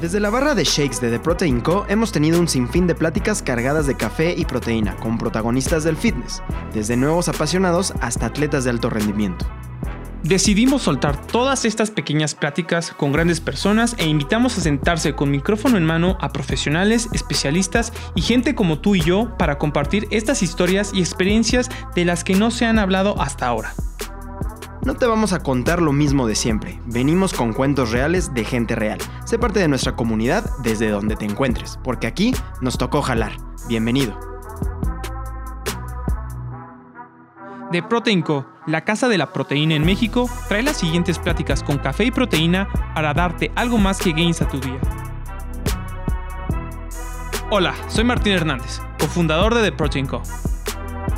Desde la barra de shakes de The Protein Co. hemos tenido un sinfín de pláticas cargadas de café y proteína con protagonistas del fitness, desde nuevos apasionados hasta atletas de alto rendimiento. Decidimos soltar todas estas pequeñas pláticas con grandes personas e invitamos a sentarse con micrófono en mano a profesionales, especialistas y gente como tú y yo para compartir estas historias y experiencias de las que no se han hablado hasta ahora. No te vamos a contar lo mismo de siempre. Venimos con cuentos reales de gente real. Sé parte de nuestra comunidad desde donde te encuentres, porque aquí nos tocó jalar. Bienvenido. De Proteinco, la casa de la proteína en México, trae las siguientes pláticas con café y proteína para darte algo más que gains a tu día. Hola, soy Martín Hernández, cofundador de The Protein Co.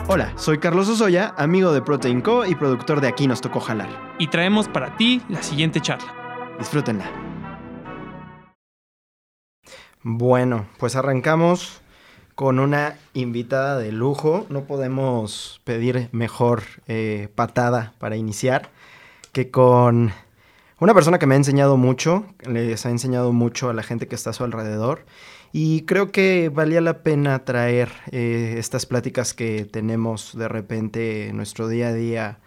Hola, soy Carlos Osoya, amigo de Protein Co y productor de Aquí nos tocó jalar. Y traemos para ti la siguiente charla. Disfrútenla. Bueno, pues arrancamos con una invitada de lujo. No podemos pedir mejor eh, patada para iniciar que con una persona que me ha enseñado mucho, les ha enseñado mucho a la gente que está a su alrededor y creo que valía la pena traer eh, estas pláticas que tenemos de repente en nuestro día a día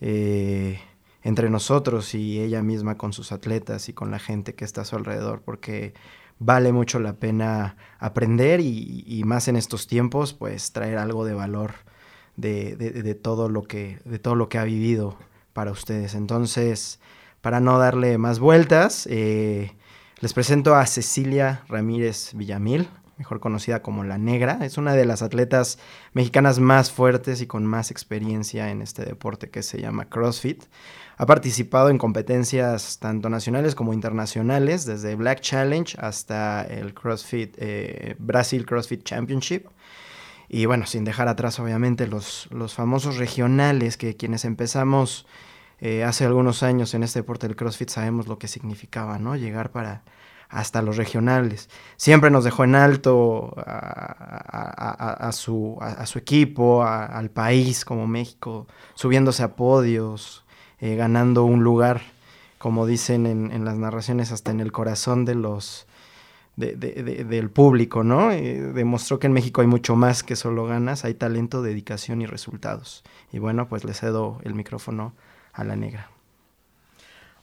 eh, entre nosotros y ella misma con sus atletas y con la gente que está a su alrededor, porque vale mucho la pena aprender y, más en estos tiempos, pues traer algo de valor de, todo lo que, de todo lo que ha vivido para ustedes. Entonces, para no darle más vueltas, eh, les presento a Cecilia Ramírez Villamil, mejor conocida como La Negra. Es una de las atletas mexicanas más fuertes y con más experiencia en este deporte que se llama CrossFit. Ha participado en competencias tanto nacionales como internacionales, desde Black Challenge hasta el CrossFit eh, Brasil CrossFit Championship. Y bueno, sin dejar atrás obviamente los, los famosos regionales que quienes empezamos eh, hace algunos años en este deporte del CrossFit sabemos lo que significaba, ¿no? Llegar para hasta los regionales. Siempre nos dejó en alto a, su, equipo, al país como México, subiéndose a podios, eh, ganando un lugar, como dicen en, las narraciones, hasta en el corazón de los... del público, ¿no? Eh, demostró que en México hay mucho más que solo ganas, hay talento, dedicación y resultados. Y bueno, pues le cedo el micrófono a la negra.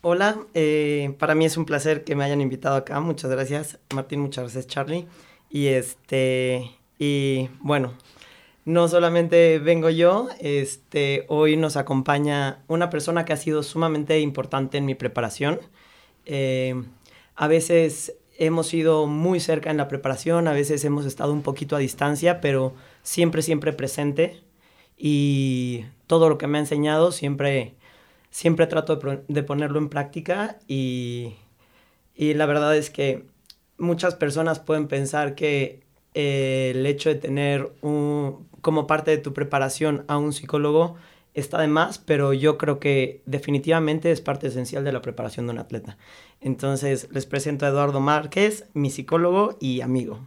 Hola, eh, para mí es un placer que me hayan invitado acá. Muchas gracias, Martín, muchas gracias, Charlie. Y este, y bueno, no solamente vengo yo, este, hoy nos acompaña una persona que ha sido sumamente importante en mi preparación. Eh, a veces hemos ido muy cerca en la preparación, a veces hemos estado un poquito a distancia, pero siempre, siempre presente. Y todo lo que me ha enseñado siempre siempre trato de, ponerlo en práctica y, la verdad es que muchas personas pueden pensar que eh, el hecho de tener un, como parte de tu preparación a un psicólogo está de más, pero yo creo que definitivamente es parte esencial de la preparación de un atleta. Entonces les presento a Eduardo Márquez, mi psicólogo y amigo.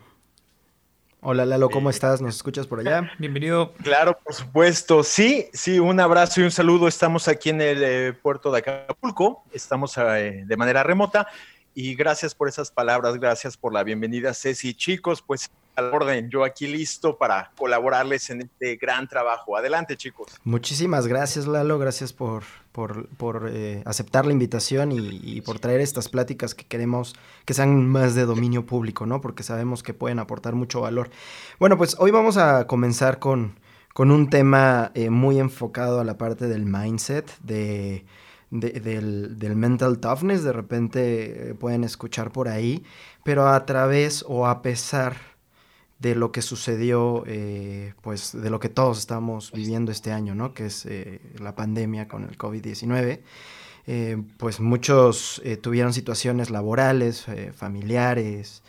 Hola Lalo, ¿cómo estás? ¿Nos escuchas por allá? Bienvenido. Claro, por supuesto. Sí, sí, un abrazo y un saludo. Estamos aquí en el eh, puerto de Acapulco, estamos eh, de manera remota y gracias por esas palabras, gracias por la bienvenida, Ceci. Chicos, pues al orden, yo aquí listo para colaborarles en este gran trabajo. Adelante, chicos. Muchísimas gracias, Lalo, gracias por, por, eh, aceptar la invitación y, por traer estas pláticas que queremos que sean más de dominio público, ¿no? Porque sabemos que pueden aportar mucho valor. Bueno, pues hoy vamos a comenzar con, con un tema eh, muy enfocado a la parte del mindset, de... del, del, mental toughness, de repente eh, pueden escuchar por ahí, pero a través o a pesar de lo que sucedió, eh, pues de lo que todos estamos viviendo este año, ¿no? Que es eh, la pandemia con el COVID-19. Eh, pues muchos tuvieron situaciones laborales, familiares,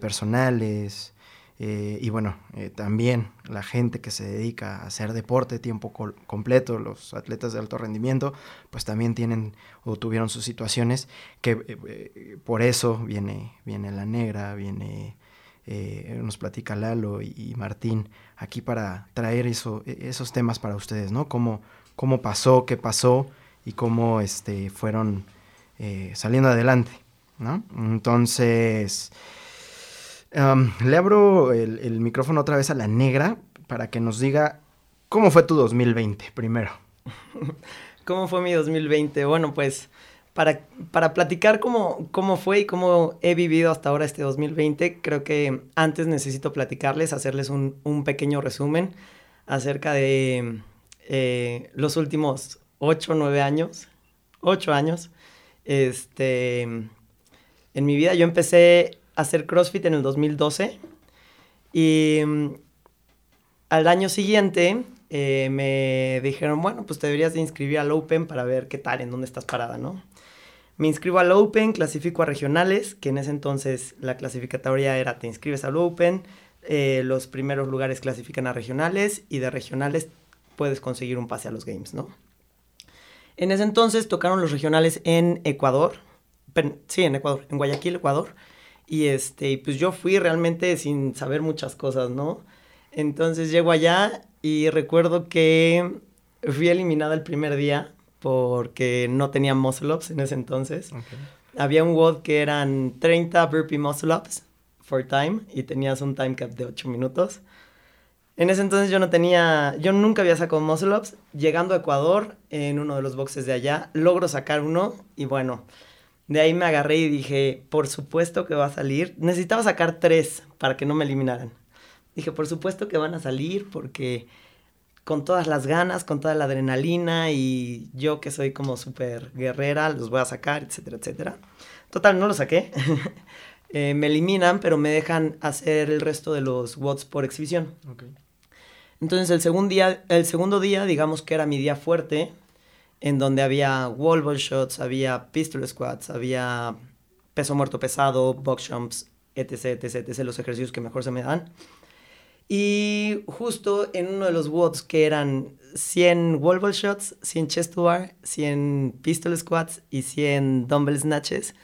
personales, y bueno, también la gente que se dedica a hacer deporte tiempo completo, los atletas de alto rendimiento, pues también tienen o tuvieron sus situaciones que por eso viene, viene la negra, viene eh, nos platica Lalo y, Martín aquí para traer eso, e, esos temas para ustedes, ¿no? Cómo, pasó, qué pasó y cómo este, fueron eh, saliendo adelante ¿no? Entonces, le abro el, micrófono otra vez a la negra para que nos diga cómo fue tu 2020 primero. ¿Cómo fue mi 2020? Bueno, pues para, para platicar cómo, cómo fue y cómo he vivido hasta ahora este 2020, creo que antes necesito platicarles, hacerles un, un pequeño resumen acerca de eh, los últimos 8 o 9 años, 8 años, este, en mi vida. Yo empecé hacer CrossFit en el 2012 y mm, al año siguiente eh, me dijeron, bueno, pues te deberías de inscribir al Open para ver qué tal, en dónde estás parada, ¿no? Me inscribo al Open, clasifico a regionales, que en ese entonces la clasificatoria era te inscribes al Open, eh, los primeros lugares clasifican a regionales y de regionales puedes conseguir un pase a los Games, ¿no? En ese entonces tocaron los regionales en Ecuador, sí, en Ecuador, en Guayaquil, Ecuador, y este, pues yo fui realmente sin saber muchas cosas, ¿no? Entonces llego allá y recuerdo que fui eliminada el primer día porque no tenía muscle ups en ese entonces. Había un WOD que eran 30 burpee muscle ups for time y tenías un time cap de 8 minutos. En ese entonces yo no tenía, yo nunca había sacado muscle ups. Llegando a Ecuador, en uno de los boxes de allá, logro sacar uno y bueno, de ahí me agarré y dije, por supuesto que va a salir. Necesitaba sacar tres para que no me eliminaran. Dije, por supuesto que van a salir porque con todas las ganas, con toda la adrenalina y yo que soy como súper guerrera, los voy a sacar, etcétera, etcétera. Total, no lo saqué. Eh, me eliminan, pero me dejan hacer el resto de los WODs por exhibición. Entonces el segundo, día, el segundo día, digamos que era mi día fuerte, en donde había wall ball shots, había pistol squats, había peso muerto pesado, box jumps, etc, etc, etc, los ejercicios que mejor se me dan. Y justo en uno de los WODs que eran 100 wall ball shots, 100 chest to bar, 100 pistol squats y 100 dumbbell snatches,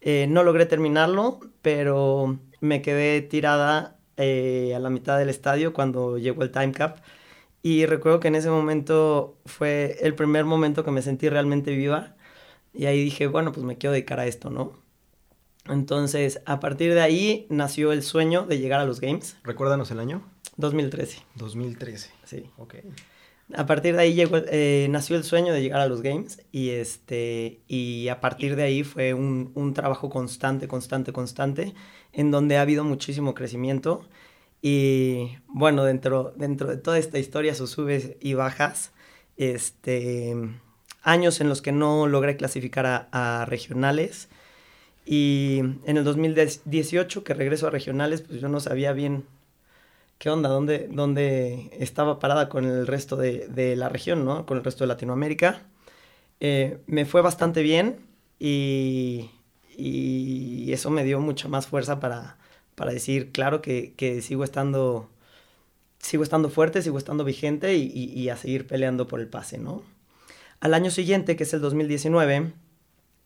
eh, no logré terminarlo, pero me quedé tirada eh, a la mitad del estadio cuando llegó el time cap. Y recuerdo que en ese momento fue el primer momento que me sentí realmente viva. Y ahí dije, bueno, pues me quiero dedicar a esto, ¿no? Entonces, a partir de ahí nació el sueño de llegar a los Games. Recuérdanos el año. 2013. 2013. Sí. Ok. A partir de ahí llegó, eh, nació el sueño de llegar a los Games y, este, y a partir de ahí fue un, un, trabajo constante, constante, constante, en donde ha habido muchísimo crecimiento. Y bueno, dentro, dentro de toda esta historia, sus subes y bajas, este, años en los que no logré clasificar a, a regionales, y en el 2018 que regreso a regionales, pues yo no sabía bien qué onda, dónde, dónde estaba parada con el resto de, de, la región, ¿no? Con el resto de Latinoamérica. Eh, me fue bastante bien y, y, eso me dio mucha más fuerza para, para decir, claro que, que, sigo estando sigo estando fuerte, sigo estando vigente y, y, y, a seguir peleando por el pase, ¿no? Al año siguiente, que es el 2019,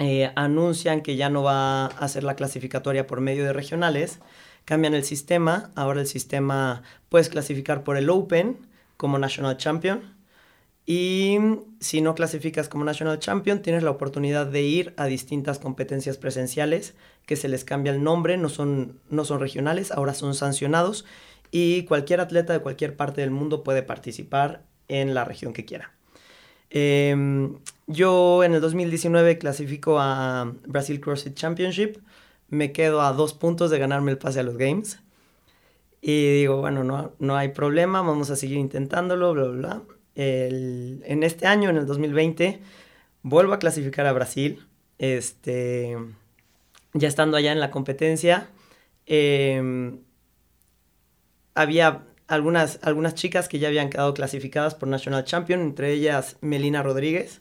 eh, anuncian que ya no va a hacer la clasificatoria por medio de regionales, cambian el sistema, ahora el sistema puedes clasificar por el Open como National Champion y si no clasificas como National Champion tienes la oportunidad de ir a distintas competencias presenciales que se les cambia el nombre, no son, no son regionales, ahora son sancionados y cualquier atleta de cualquier parte del mundo puede participar en la región que quiera. Eh, yo en el 2019 clasifico a Brasil CrossFit Championship. Me quedo a dos puntos de ganarme el pase a los Games. Y digo, bueno, no, no hay problema, vamos a seguir intentándolo, bla, bla, bla. En este año, en el 2020, vuelvo a clasificar a Brasil. Este, ya estando allá en la competencia, eh, había algunas, algunas chicas que ya habían quedado clasificadas por National Champion, entre ellas Melina Rodríguez,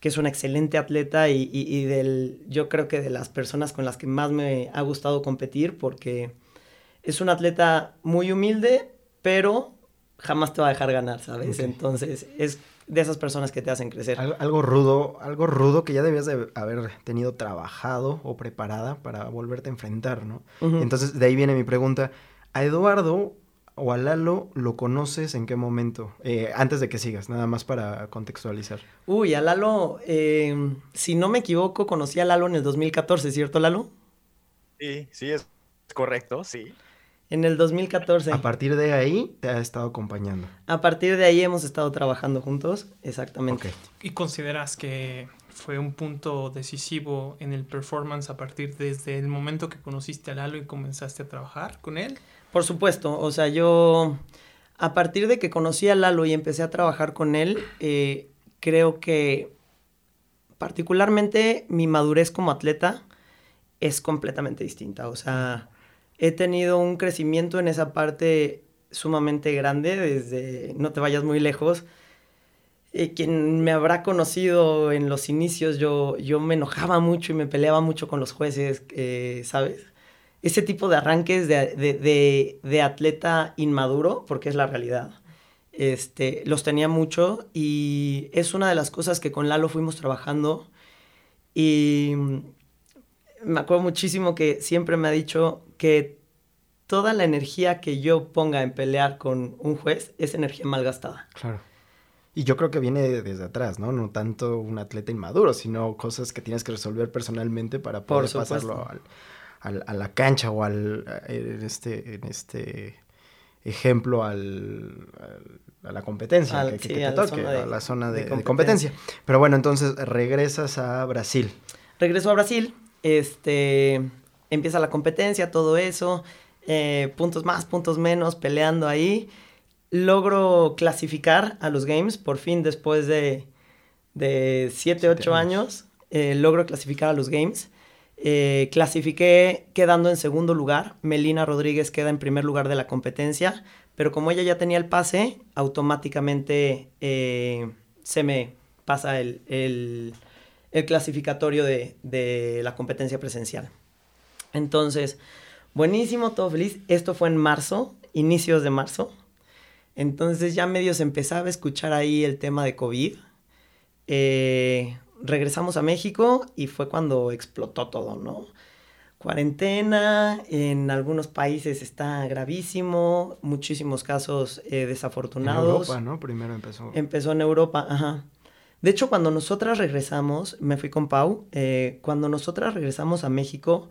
que es una excelente atleta y, y, y, del, yo creo que de las personas con las que más me ha gustado competir, porque es una atleta muy humilde, pero jamás te va a dejar ganar, ¿sabes? Okay. Entonces, es de esas personas que te hacen crecer. Algo, algo, rudo, algo rudo que ya debías de haber tenido trabajado o preparada para volverte a enfrentar, ¿no? Uh -huh. Entonces, de ahí viene mi pregunta. A Eduardo o a Lalo lo conoces en qué momento? Eh, antes de que sigas, nada más para contextualizar. Uy, a Lalo, eh, si no me equivoco, conocí a Lalo en el 2014, ¿cierto, Lalo? Sí, sí, es correcto, sí. En el 2014. A partir de ahí te ha estado acompañando. A partir de ahí hemos estado trabajando juntos, exactamente. ¿Y consideras que fue un punto decisivo en el performance a partir desde el momento que conociste a Lalo y comenzaste a trabajar con él? Por supuesto, o sea, yo a partir de que conocí a Lalo y empecé a trabajar con él, eh, creo que particularmente mi madurez como atleta es completamente distinta. O sea, he tenido un crecimiento en esa parte sumamente grande desde, no te vayas muy lejos, eh, quien me habrá conocido en los inicios, yo, yo me enojaba mucho y me peleaba mucho con los jueces, eh, ¿sabes? Ese tipo de arranques de, de, de, atleta inmaduro, porque es la realidad, este, los tenía mucho y es una de las cosas que con Lalo fuimos trabajando y me acuerdo muchísimo que siempre me ha dicho que toda la energía que yo ponga en pelear con un juez es energía mal gastada. Claro. Y yo creo que viene desde atrás, ¿no? No tanto un atleta inmaduro, sino cosas que tienes que resolver personalmente para poder pasarlo al, al, a la cancha o al, en este, en este ejemplo al, a la competencia Al- que, te a la toque, zona de- a la zona de de, de competencia. Pero bueno, entonces regresas a Brasil. Regreso a Brasil, este, empieza la competencia, todo eso, eh, puntos más, puntos menos, peleando ahí. Logro clasificar a los Games, por fin después de, de 7, 8 años. eh, logro clasificar a los Games. Eh, clasifiqué quedando en segundo lugar, Melina Rodríguez queda en primer lugar de la competencia, pero como ella ya tenía el pase, automáticamente eh, se me pasa el, el- el clasificatorio de, de la competencia presencial. Entonces, buenísimo, todo feliz. Esto fue en marzo, inicios de marzo. Entonces ya medio se empezaba a escuchar ahí el tema de COVID. Eh, regresamos a México y fue cuando explotó todo, ¿no? Cuarentena, en algunos países está gravísimo, muchísimos casos eh, En desafortunados. Europa, ¿no? Primero empezó. Empezó en Europa, ajá. De hecho, cuando nosotras regresamos, me fui con Pau, eh, cuando nosotras regresamos a México,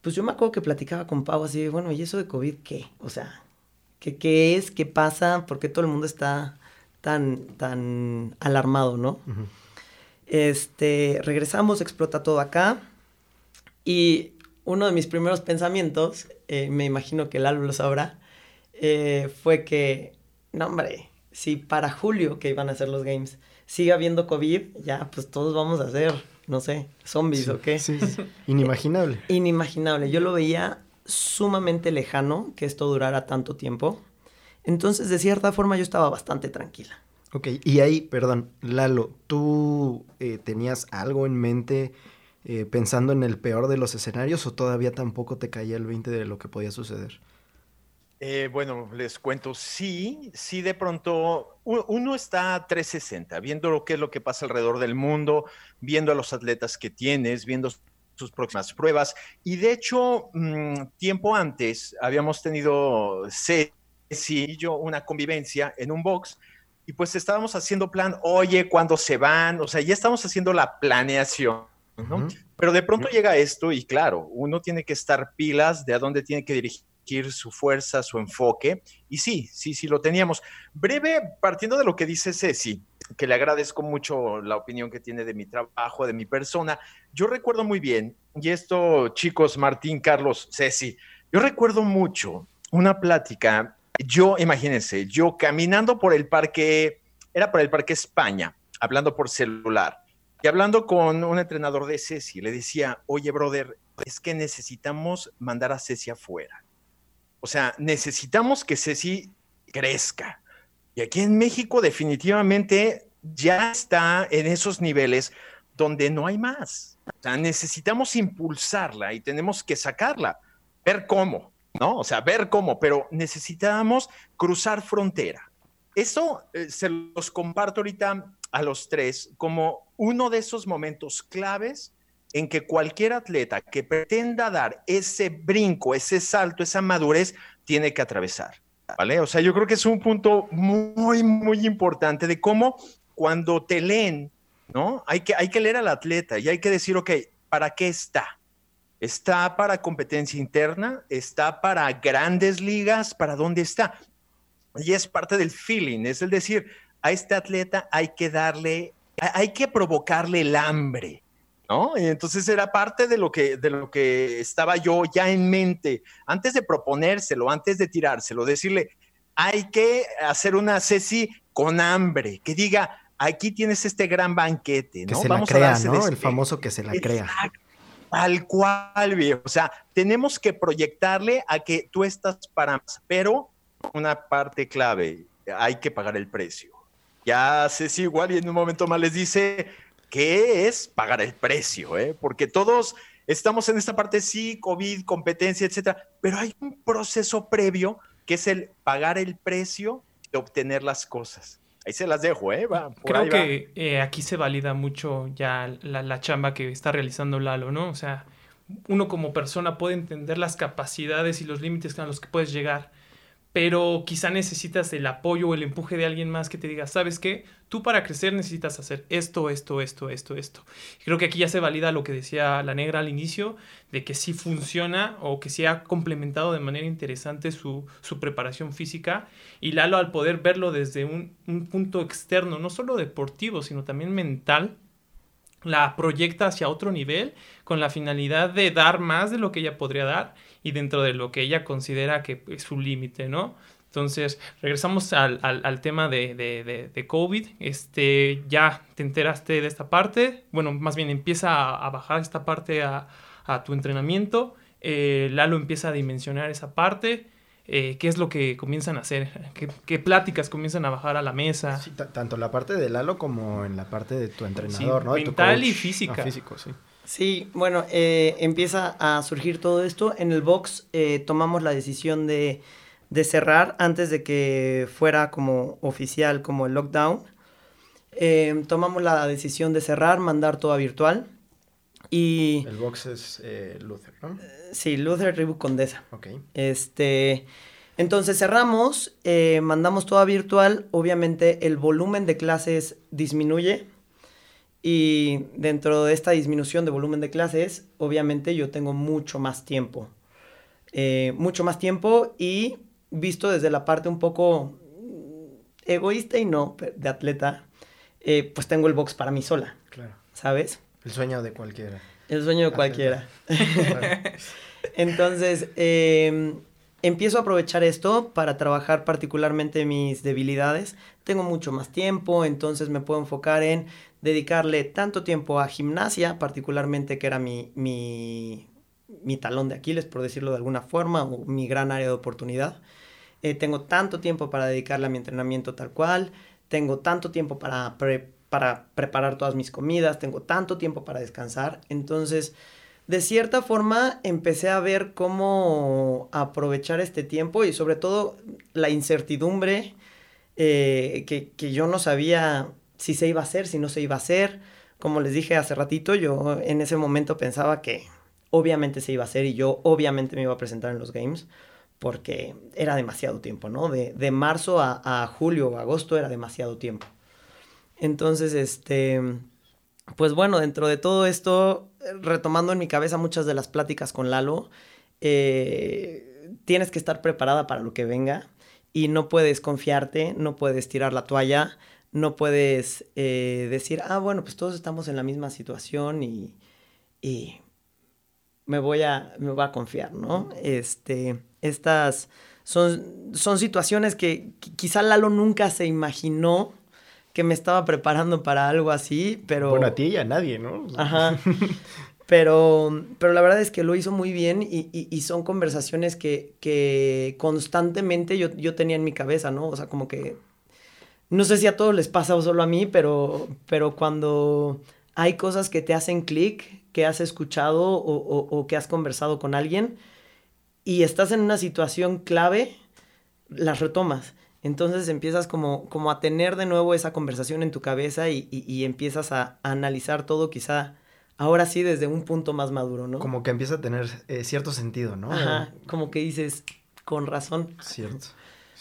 pues yo me acuerdo que platicaba con Pau así, bueno, ¿y eso de COVID qué? O sea, ¿qué, qué es? ¿Qué pasa? ¿Por qué todo el mundo está tan, tan alarmado, no? Este, regresamos, explota todo acá. Y uno de mis primeros pensamientos, eh, me imagino que Lalo lo sabrá, eh, fue que, no hombre, si para julio que iban a ser los games sigue habiendo COVID, ya pues todos vamos a ser, no sé, zombies Sí, o qué. sí, sí. Inimaginable. Inimaginable. Yo lo veía sumamente lejano que esto durara tanto tiempo. Entonces, de cierta forma, yo estaba bastante tranquila. Ok, y ahí, perdón, Lalo, ¿tú eh, tenías algo en mente eh, pensando en el peor de los escenarios o todavía tampoco te caía el 20 de lo que podía suceder? Eh, bueno, les cuento, sí, sí, de pronto uno está 360, viendo lo que es lo que pasa alrededor del mundo, viendo a los atletas que tienes, viendo sus próximas pruebas. Y de hecho, mm, tiempo antes habíamos tenido Ceci y yo una convivencia en un box y pues estábamos haciendo plan, oye, ¿cuándo se van? O sea, ya estamos haciendo la planeación, ¿no? Pero de pronto llega esto y claro, uno tiene que estar pilas de a dónde tiene que dirigir su fuerza, su enfoque. Y sí, sí, sí lo teníamos. Breve, partiendo de lo que dice Ceci, que le agradezco mucho la opinión que tiene de mi trabajo, de mi persona. Yo recuerdo muy bien, y esto, chicos, Martín, Carlos, Ceci, yo recuerdo mucho una plática. Yo, imagínense, yo caminando por el parque, era por el parque España, hablando por celular. Y hablando con un entrenador de Ceci, le decía, oye, brother, es que necesitamos mandar a Ceci afuera. O sea, necesitamos que Ceci crezca. Y aquí en México definitivamente ya está en esos niveles donde no hay más. O sea, necesitamos impulsarla y tenemos que sacarla, ver cómo, ¿no? O sea, ver cómo, pero necesitamos cruzar frontera. Eso eh, se los comparto ahorita a los tres como uno de esos momentos claves en que cualquier atleta que pretenda dar ese brinco, ese salto, esa madurez, tiene que atravesar. ¿vale? O sea, yo creo que es un punto muy, muy importante de cómo cuando te leen, ¿no? Hay que, hay que leer al atleta y hay que decir, ok, ¿para qué está? ¿Está para competencia interna? ¿Está para grandes ligas? ¿Para dónde está? Y es parte del feeling, es el decir, a este atleta hay que darle, hay que provocarle el hambre, ¿no? Entonces era parte de lo que, de lo que estaba yo ya en mente, antes de proponérselo, antes de tirárselo, decirle, hay que hacer una Ceci con hambre, que diga, aquí tienes este gran banquete, ¿no? Que se Vamos la crea, ¿no? El famoso que se la crea. Tal cual, viejo. O sea, tenemos que proyectarle a que tú estás para más, pero una parte clave, hay que pagar el precio. Ya Ceci igual y en un momento más les dice, ¿qué es pagar el precio? Eh? Porque todos estamos en esta parte, sí, COVID, competencia, etcétera, pero hay un proceso previo que es el pagar el precio de obtener las cosas. Ahí se las dejo, ¿eh? Creo que eh, aquí se valida mucho ya la, la, chamba que está realizando Lalo, ¿no? O sea, uno como persona puede entender las capacidades y los límites a los que puedes llegar pero quizá necesitas el apoyo o el empuje de alguien más que te diga, ¿sabes qué? Tú para crecer necesitas hacer esto, esto, esto, esto, esto. creo que aquí ya se valida lo que decía la negra al inicio, de que sí funciona o que sí ha complementado de manera interesante su, preparación física. Y Lalo al poder verlo desde un, un punto externo, no solo deportivo, sino también mental, la proyecta hacia otro nivel con la finalidad de dar más de lo que ella podría dar y dentro de lo que ella considera que es su límite, ¿no? Entonces, regresamos al, tema de, COVID. Este, ya te enteraste de esta parte. Bueno, más bien empieza a, bajar esta parte a, tu entrenamiento. Eh, Lalo empieza a dimensionar esa parte. Eh, qué es lo que comienzan a hacer, qué, pláticas comienzan a bajar a la mesa. Sí, tanto la parte de Lalo como en la parte de tu entrenador, ¿no? Mental y física. físico, sí. Sí, bueno, eh, empieza a surgir todo esto. En el box eh, tomamos la decisión de, de, cerrar antes de que fuera como oficial, como el lockdown. tomamos la decisión de cerrar, mandar todo a virtual. Y... El box es Luther, ¿no? Sí, Luther Reebok Condesa. Ok. Este, entonces cerramos, eh, mandamos todo a virtual, obviamente el volumen de clases disminuye y dentro de esta disminución de volumen de clases, obviamente yo tengo mucho más tiempo. Eh, mucho más tiempo y visto desde la parte un poco egoísta y no de atleta, eh, pues tengo el box para mí sola. Claro. ¿Sabes? El sueño de cualquiera. El sueño de cualquiera. Entonces, em, empiezo a aprovechar esto para trabajar particularmente mis debilidades. Tengo mucho más tiempo, entonces me puedo enfocar en dedicarle tanto tiempo a gimnasia, particularmente que era mi, mi, talón de Aquiles, por decirlo de alguna forma, o mi gran área de oportunidad. Eh, tengo tanto tiempo para dedicarle a mi entrenamiento tal cual, tengo tanto tiempo para, para preparar todas mis comidas, tengo tanto tiempo para descansar, entonces de cierta forma empecé a ver cómo aprovechar este tiempo y sobre todo la incertidumbre eh, que, yo no sabía si se iba a hacer, si no se iba a hacer. Como les dije hace ratito, yo en ese momento pensaba que obviamente se iba a hacer y yo obviamente me iba a presentar en los games porque era demasiado tiempo, ¿no? De, marzo a, a julio o agosto era demasiado tiempo. Entonces, este, pues bueno, dentro de todo esto, retomando en mi cabeza muchas de las pláticas con Lalo, eh, tienes que estar preparada para lo que venga y no puedes confiarte, no puedes tirar la toalla, no puedes eh, decir, ah, bueno, pues todos estamos en la misma situación y, y me, voy a, me voy a confiar, ¿no? Este, estas son, son situaciones que quizá Lalo nunca se imaginó que me estaba preparando para algo así, pero... Bueno, a ti y a nadie, ¿no? Ajá. Pero, pero la verdad es que lo hizo muy bien y, y, son conversaciones que, que constantemente yo, yo, tenía en mi cabeza, ¿no? O sea, como que... No sé si a todos les pasa o solo a mí, pero, pero cuando hay cosas que te hacen clic, que has escuchado o, o, o que has conversado con alguien y estás en una situación clave, las retomas. Entonces empiezas como, como a tener de nuevo esa conversación en tu cabeza y, empiezas a, analizar todo quizá ahora sí desde un punto más maduro, ¿no? Como que empieza a tener eh, cierto sentido, ¿no? Ajá, como que dices, con razón. Cierto.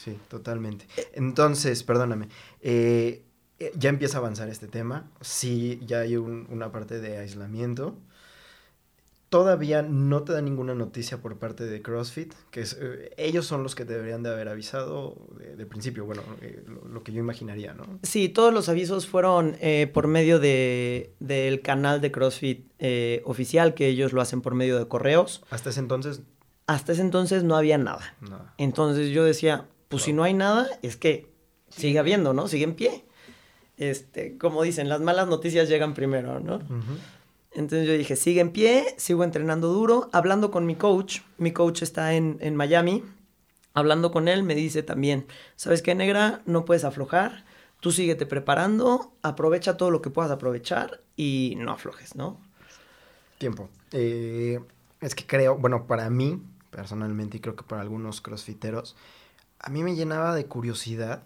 Sí, totalmente. Entonces, perdóname, eh, eh, ya empieza a avanzar este tema, sí, ya hay una parte de aislamiento. Todavía no te da ninguna noticia por parte de CrossFit, que es, eh, ellos son los que deberían de haber avisado de, principio, bueno, lo, que yo imaginaría, ¿no? Sí, todos los avisos fueron por medio de, del canal de CrossFit oficial, que ellos lo hacen por medio de correos. Hasta ese entonces hasta ese entonces no había nada. Entonces yo decía, pues si no hay nada, es que sigue habiendo, ¿no? Sigue en pie. Este, como dicen, las malas noticias llegan primero, ¿no? Entonces yo dije, sigue en pie, sigo entrenando duro, hablando con mi coach. Mi coach está en, en Miami. Hablando con él, me dice también, ¿sabes qué, negra? No puedes aflojar. Tú síguete preparando, aprovecha todo lo que puedas aprovechar y no aflojes, ¿no? Tiempo. Eh, es que creo, bueno, para mí, personalmente, y creo que para algunos crossfiteros, a mí me llenaba de curiosidad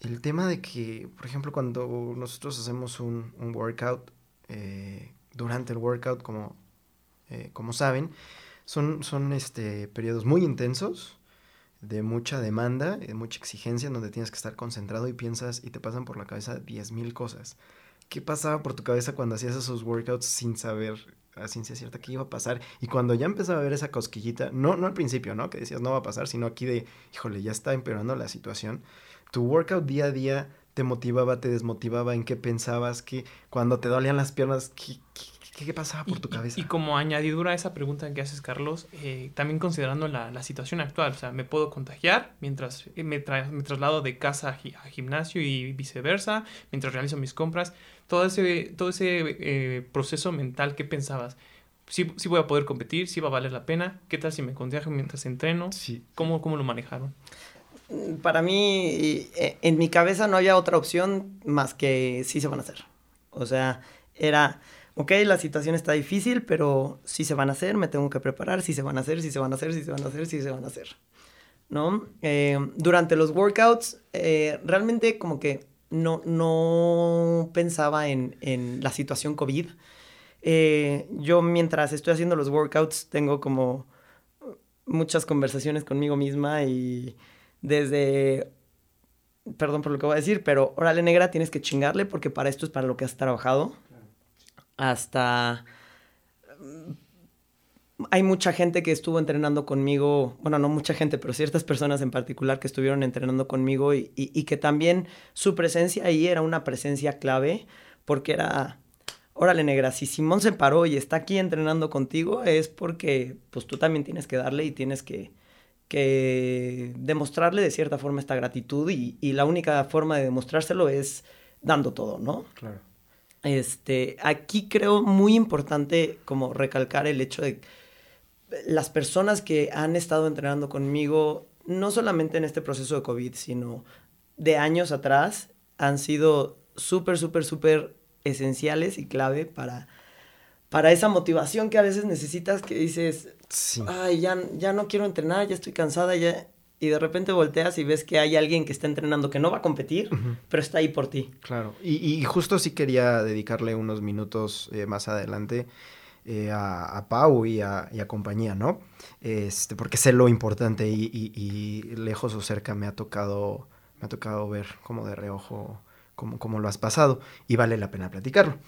el tema de que, por ejemplo, cuando nosotros hacemos un, workout, eh, durante el workout, como, eh, como saben, son, son este, periodos muy intensos, de mucha demanda, de mucha exigencia, en donde tienes que estar concentrado y piensas y te pasan por la cabeza 10.000 cosas. ¿Qué pasaba por tu cabeza cuando hacías esos workouts sin saber a ciencia cierta que iba a pasar. Y cuando ya empezaba a ver esa cosquillita, no, no al principio, ¿no? Que decías no va a pasar, sino aquí de, híjole, ya está empeorando la situación. Tu workout día a día te motivaba, te desmotivaba, en qué pensabas, que cuando te dolían las piernas, ¿qué, qué, pasaba por tu cabeza? Y, como añadidura a esa pregunta que haces, Carlos, eh, también considerando la, la, situación actual, o sea, me puedo contagiar mientras me, me traslado de casa a, gimnasio y viceversa, mientras realizo mis compras todo ese, todo ese eh, proceso mental, ¿qué pensabas? ¿Sí, ¿Sí, voy a poder competir? ¿Sí va a valer la pena? ¿Qué tal si me contagio mientras entreno? Sí. ¿Cómo, ¿Cómo lo manejaron? Para mí, eh, en mi cabeza no había otra opción más que sí se van a hacer. O sea, era, ok, la situación está difícil, pero sí se van a hacer, me tengo que preparar, sí se van a hacer, sí se van a hacer, sí se van a hacer, sí se van a hacer. ¿No? Eh, durante los workouts, realmente como que no, no pensaba en, la situación COVID. Eh, yo mientras estoy haciendo los workouts tengo como muchas conversaciones conmigo misma y desde, perdón por lo que voy a decir, pero órale negra, tienes que chingarle porque para esto es para lo que has trabajado. Hasta hay mucha gente que estuvo entrenando conmigo, bueno, no mucha gente, pero ciertas personas en particular que estuvieron entrenando conmigo y, que también su presencia ahí era una presencia clave porque era, órale negra, si Simón se paró y está aquí entrenando contigo es porque pues tú también tienes que darle y tienes que, que demostrarle de cierta forma esta gratitud y, y la única forma de demostrárselo es dando todo, ¿no? Claro. Este, aquí creo muy importante como recalcar el hecho de las personas que han estado entrenando conmigo, no solamente en este proceso de COVID, sino de años atrás, han sido súper, súper, súper esenciales y clave para, para esa motivación que a veces necesitas que dices, ay, ya, ya no quiero entrenar, ya estoy cansada, ya... Y de repente volteas y ves que hay alguien que está entrenando que no va a competir, pero está ahí por ti. Claro, y, justo sí quería dedicarle unos minutos eh, más adelante eh, a, Pau y a, compañía, ¿no? Este, porque sé lo importante y, lejos o cerca me ha tocado, me ha tocado ver como de reojo cómo, lo has pasado y vale la pena platicarlo.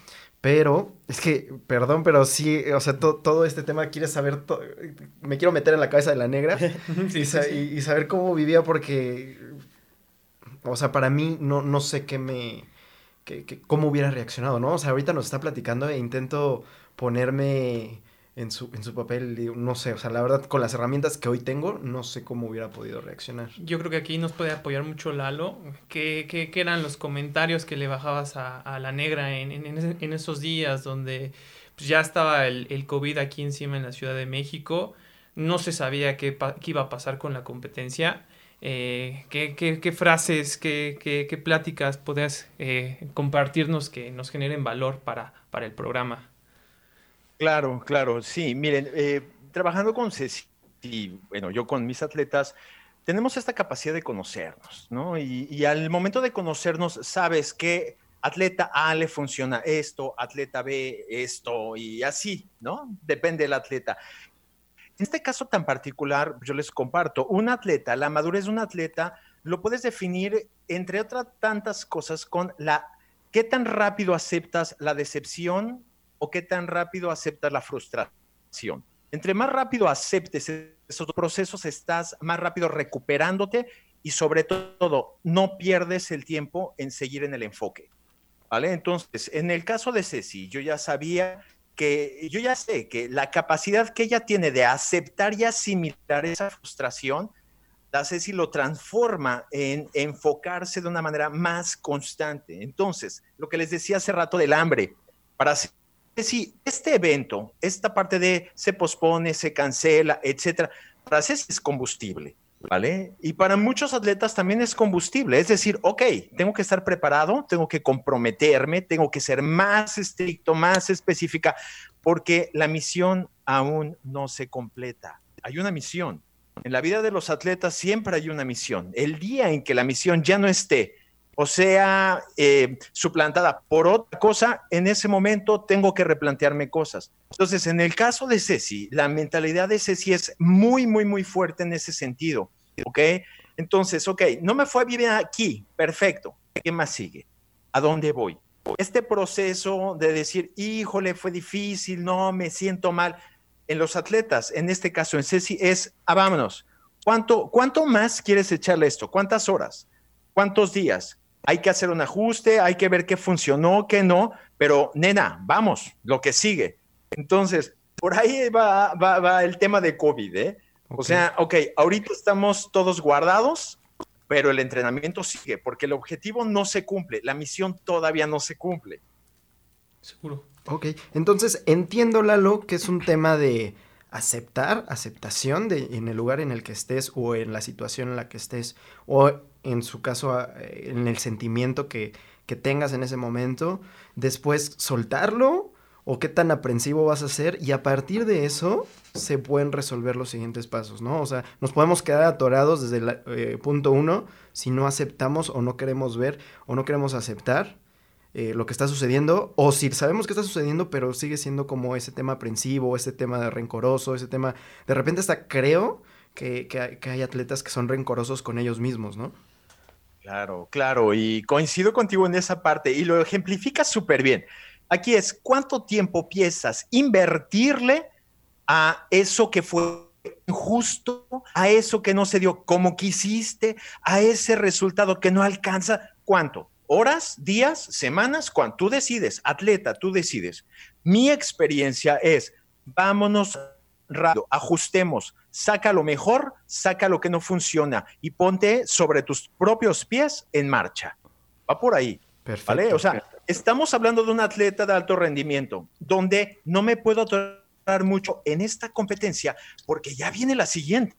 Pero, es que, perdón, pero sí, o sea, todo este tema quieres saber, me quiero meter en la cabeza de la negra y, saber cómo vivía porque, o sea, para mí no, no sé qué me, cómo hubiera reaccionado, ¿no? O sea, ahorita nos está platicando e intento ponerme en su, en su papel, no sé, o sea, la verdad, con las herramientas que hoy tengo, no sé cómo hubiera podido reaccionar. Yo creo que aquí nos puede apoyar mucho Lalo. ¿Qué, qué, qué eran los comentarios que le bajabas a, la negra en, en, esos días donde pues, ya estaba el, COVID aquí encima en la Ciudad de México? No se sabía qué, qué iba a pasar con la competencia. Eh, ¿qué, qué, qué, frases, qué, qué pláticas podías eh, compartirnos que nos generen valor para, para el programa? Claro, claro, sí. Miren, eh, trabajando con Ceci, y bueno, yo con mis atletas, tenemos esta capacidad de conocernos, ¿no? Y, al momento de conocernos, sabes que atleta A le funciona esto, atleta B esto, y así, ¿no? Depende del atleta. En este caso tan particular, yo les comparto, un atleta, la madurez de un atleta, lo puedes definir, entre otras tantas cosas, con la qué tan rápido aceptas la decepción o qué tan rápido aceptas la frustración. Entre más rápido aceptes esos procesos, estás más rápido recuperándote y sobre todo no pierdes el tiempo en seguir en el enfoque. ¿Vale? Entonces, en el caso de Ceci, yo ya sabía que, yo ya sé que la capacidad que ella tiene de aceptar y asimilar esa frustración, la Ceci lo transforma en enfocarse de una manera más constante. Entonces, lo que les decía hace rato del hambre, para Ceci, este evento, esta parte de se pospone, se cancela, etcétera, para Ceci es combustible. ¿vale? Y para muchos atletas también es combustible, es decir, ok, tengo que estar preparado, tengo que comprometerme, tengo que ser más estricto, más específica, porque la misión aún no se completa. Hay una misión. En la vida de los atletas siempre hay una misión. El día en que la misión ya no esté, o sea, eh, suplantada por otra cosa, en ese momento tengo que replantearme cosas. Entonces, en el caso de Ceci, la mentalidad de Ceci es muy, muy, muy fuerte en ese sentido. ¿Ok? Entonces, ok, no me fue bien aquí, perfecto. ¿Qué más sigue? ¿A dónde voy? Este proceso de decir, híjole, fue difícil, no, me siento mal. En los atletas, en este caso en Ceci, es, ah, vámonos. ¿Cuánto, ¿Cuánto más quieres echarle esto? ¿Cuántas horas? ¿Cuántos días? Hay que hacer un ajuste, hay que ver qué funcionó, qué no, pero nena, vamos, lo que sigue. Entonces, por ahí va, va, el tema de COVID, ¿eh? O sea, ok, ahorita estamos todos guardados, pero el entrenamiento sigue, porque el objetivo no se cumple, la misión todavía no se cumple. Seguro. Ok, entonces entiendo, Lalo, que es un tema de aceptar, aceptación de, en el lugar en el que estés o en la situación en la que estés o en su caso eh, en el sentimiento que, que tengas en ese momento, después soltarlo o qué tan aprensivo vas a ser y a partir de eso se pueden resolver los siguientes pasos, ¿no? O sea, nos podemos quedar atorados desde el eh, punto uno si no aceptamos o no queremos ver o no queremos aceptar eh, lo que está sucediendo, o si sabemos que está sucediendo, pero sigue siendo como ese tema aprensivo, ese tema de rencoroso, ese tema, de repente hasta creo que, que, hay, atletas que son rencorosos con ellos mismos, ¿no? Claro, claro, y coincido contigo en esa parte y lo ejemplifica súper bien. Aquí es, ¿cuánto tiempo piensas invertirle a eso que fue injusto, a eso que no se dio como quisiste, a ese resultado que no alcanza? ¿Cuánto? horas, días, semanas, cuando tú decides, atleta, tú decides. Mi experiencia es, vámonos rápido, ajustemos, saca lo mejor, saca lo que no funciona y ponte sobre tus propios pies en marcha. Va por ahí. Perfecto. O sea, estamos hablando de un atleta de alto rendimiento, donde no me puedo atorar mucho en esta competencia porque ya viene la siguiente.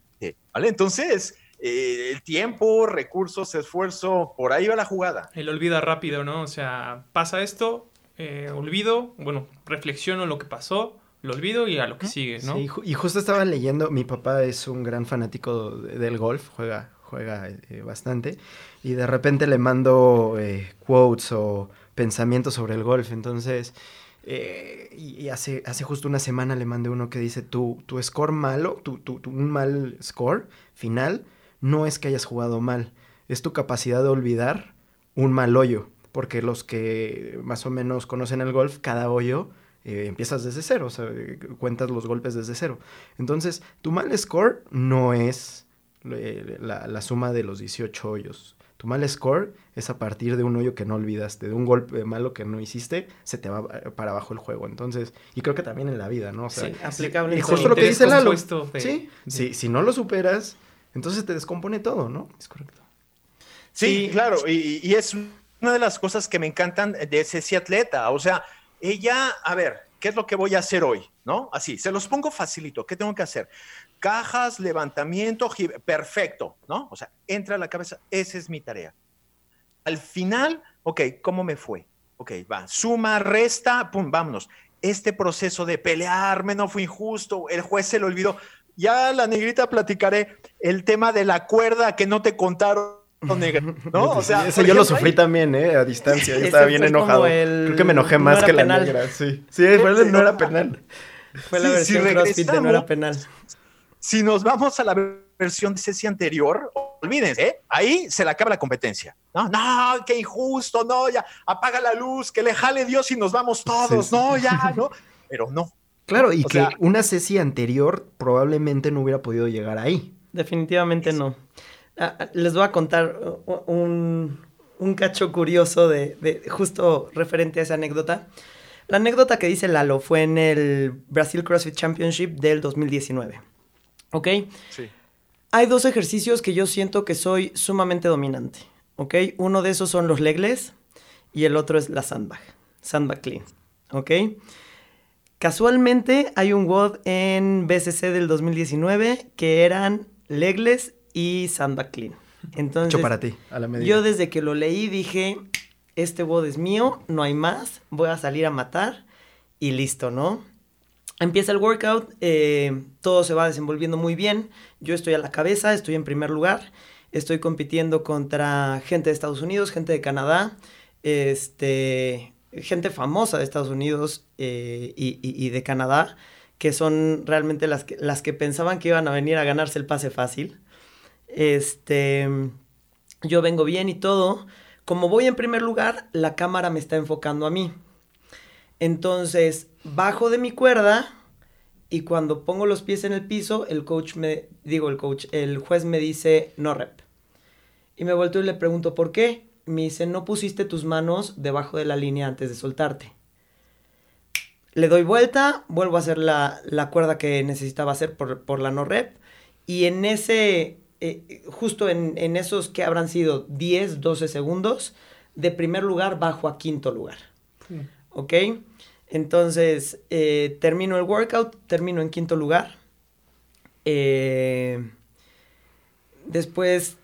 ¿Vale? Entonces, eh, el tiempo, recursos, esfuerzo, por ahí va la jugada. El olvida rápido, ¿no? O sea, pasa esto, eh, olvido, bueno, reflexiono lo que pasó, lo olvido y a lo que sigue, ¿no? Sí, y justo estaba leyendo, mi papá es un gran fanático del golf, juega, juega eh, bastante, y de repente le mando quotes o pensamientos sobre el golf, entonces... y, hace, hace justo una semana le mandé uno que dice, tu, tu score malo, tu, tu, un mal score final no es que hayas jugado mal, es tu capacidad de olvidar un mal hoyo, porque los que más o menos conocen el golf, cada hoyo eh, empiezas desde cero, o sea, cuentas los golpes desde cero. Entonces, tu mal score no es eh, la, suma de los 18 hoyos. Tu mal score es a partir de un hoyo que no olvidaste, de un golpe malo que no hiciste, se te va eh, para abajo el juego. Entonces, y creo que también en la vida, ¿no? O sea, sí, aplicable. Y justo lo que dice Lalo. Sí, sí, si no lo superas, entonces te descompone todo, ¿no? Es correcto. Sí, claro, y, es una de las cosas que me encantan de ese atleta. O sea, ella, a ver, ¿qué es lo que voy a hacer hoy? ¿No? Así, se los pongo facilito. ¿Qué tengo que hacer? Cajas, levantamiento, perfecto, ¿no? O sea, entra a la cabeza, esa es mi tarea. Al final, ok, ¿cómo me fue? Ok, va, suma, resta, pum, vámonos. Este proceso de pelearme no fue injusto, el juez se lo olvidó. Ya la negrita platicaré el tema de la cuerda que no te contaron. ¿No? O sea, eso yo lo sufrí también, ¿eh? A distancia. Yo estaba bien enojado. Creo que me enojé más que la negra. Sí, sí, no era penal. Fue la versión CrossFit de no era penal. si nos vamos a la versión de Ceci anterior, olvídense, ¿eh? ahí se le acaba la competencia. No, no, qué injusto, no, ya, apaga la luz, que le jale Dios y nos vamos todos, no, ya, no. Pero no. Claro, y que una Ceci anterior probablemente no hubiera podido llegar ahí. Definitivamente no. Ah, ah, les voy a contar un, cacho curioso de, de, justo referente a esa anécdota. La anécdota que dice Lalo fue en el Brasil CrossFit Championship del 2019. ¿Ok? Sí. Hay dos ejercicios que yo siento que soy sumamente dominante. ¿Ok? Uno de esos son los legles y el otro es la sandbag. Sandbag clean. ¿Ok? Casualmente hay un WOD en BCC del 2019 que eran legles y sandbag clean. Entonces, para ti, a la medida. Yo desde que lo leí dije, este WOD es mío, no hay más, voy a salir a matar y listo, ¿no? Empieza el workout, eh, todo se va desenvolviendo muy bien, yo estoy a la cabeza, estoy en primer lugar, estoy compitiendo contra gente de Estados Unidos, gente de Canadá, este, gente famosa de Estados Unidos eh, y, de Canadá, que son realmente las que, las que pensaban que iban a venir a ganarse el pase fácil. Este, yo vengo bien y todo. Como voy en primer lugar, la cámara me está enfocando a mí. Entonces, bajo de mi cuerda y cuando pongo los pies en el piso, el coach me, digo el coach, el juez me dice no rep. Y me vuelto y le pregunto por qué. Me dice, no pusiste tus manos debajo de la línea antes de soltarte. Le doy vuelta, vuelvo a hacer la, cuerda que necesitaba hacer por, la no rep. Y en ese, eh, justo en, en, esos que habrán sido 10, 12 segundos, de primer lugar bajo a quinto lugar. ¿Ok? Entonces, eh, termino el workout, termino en quinto lugar. Eh, después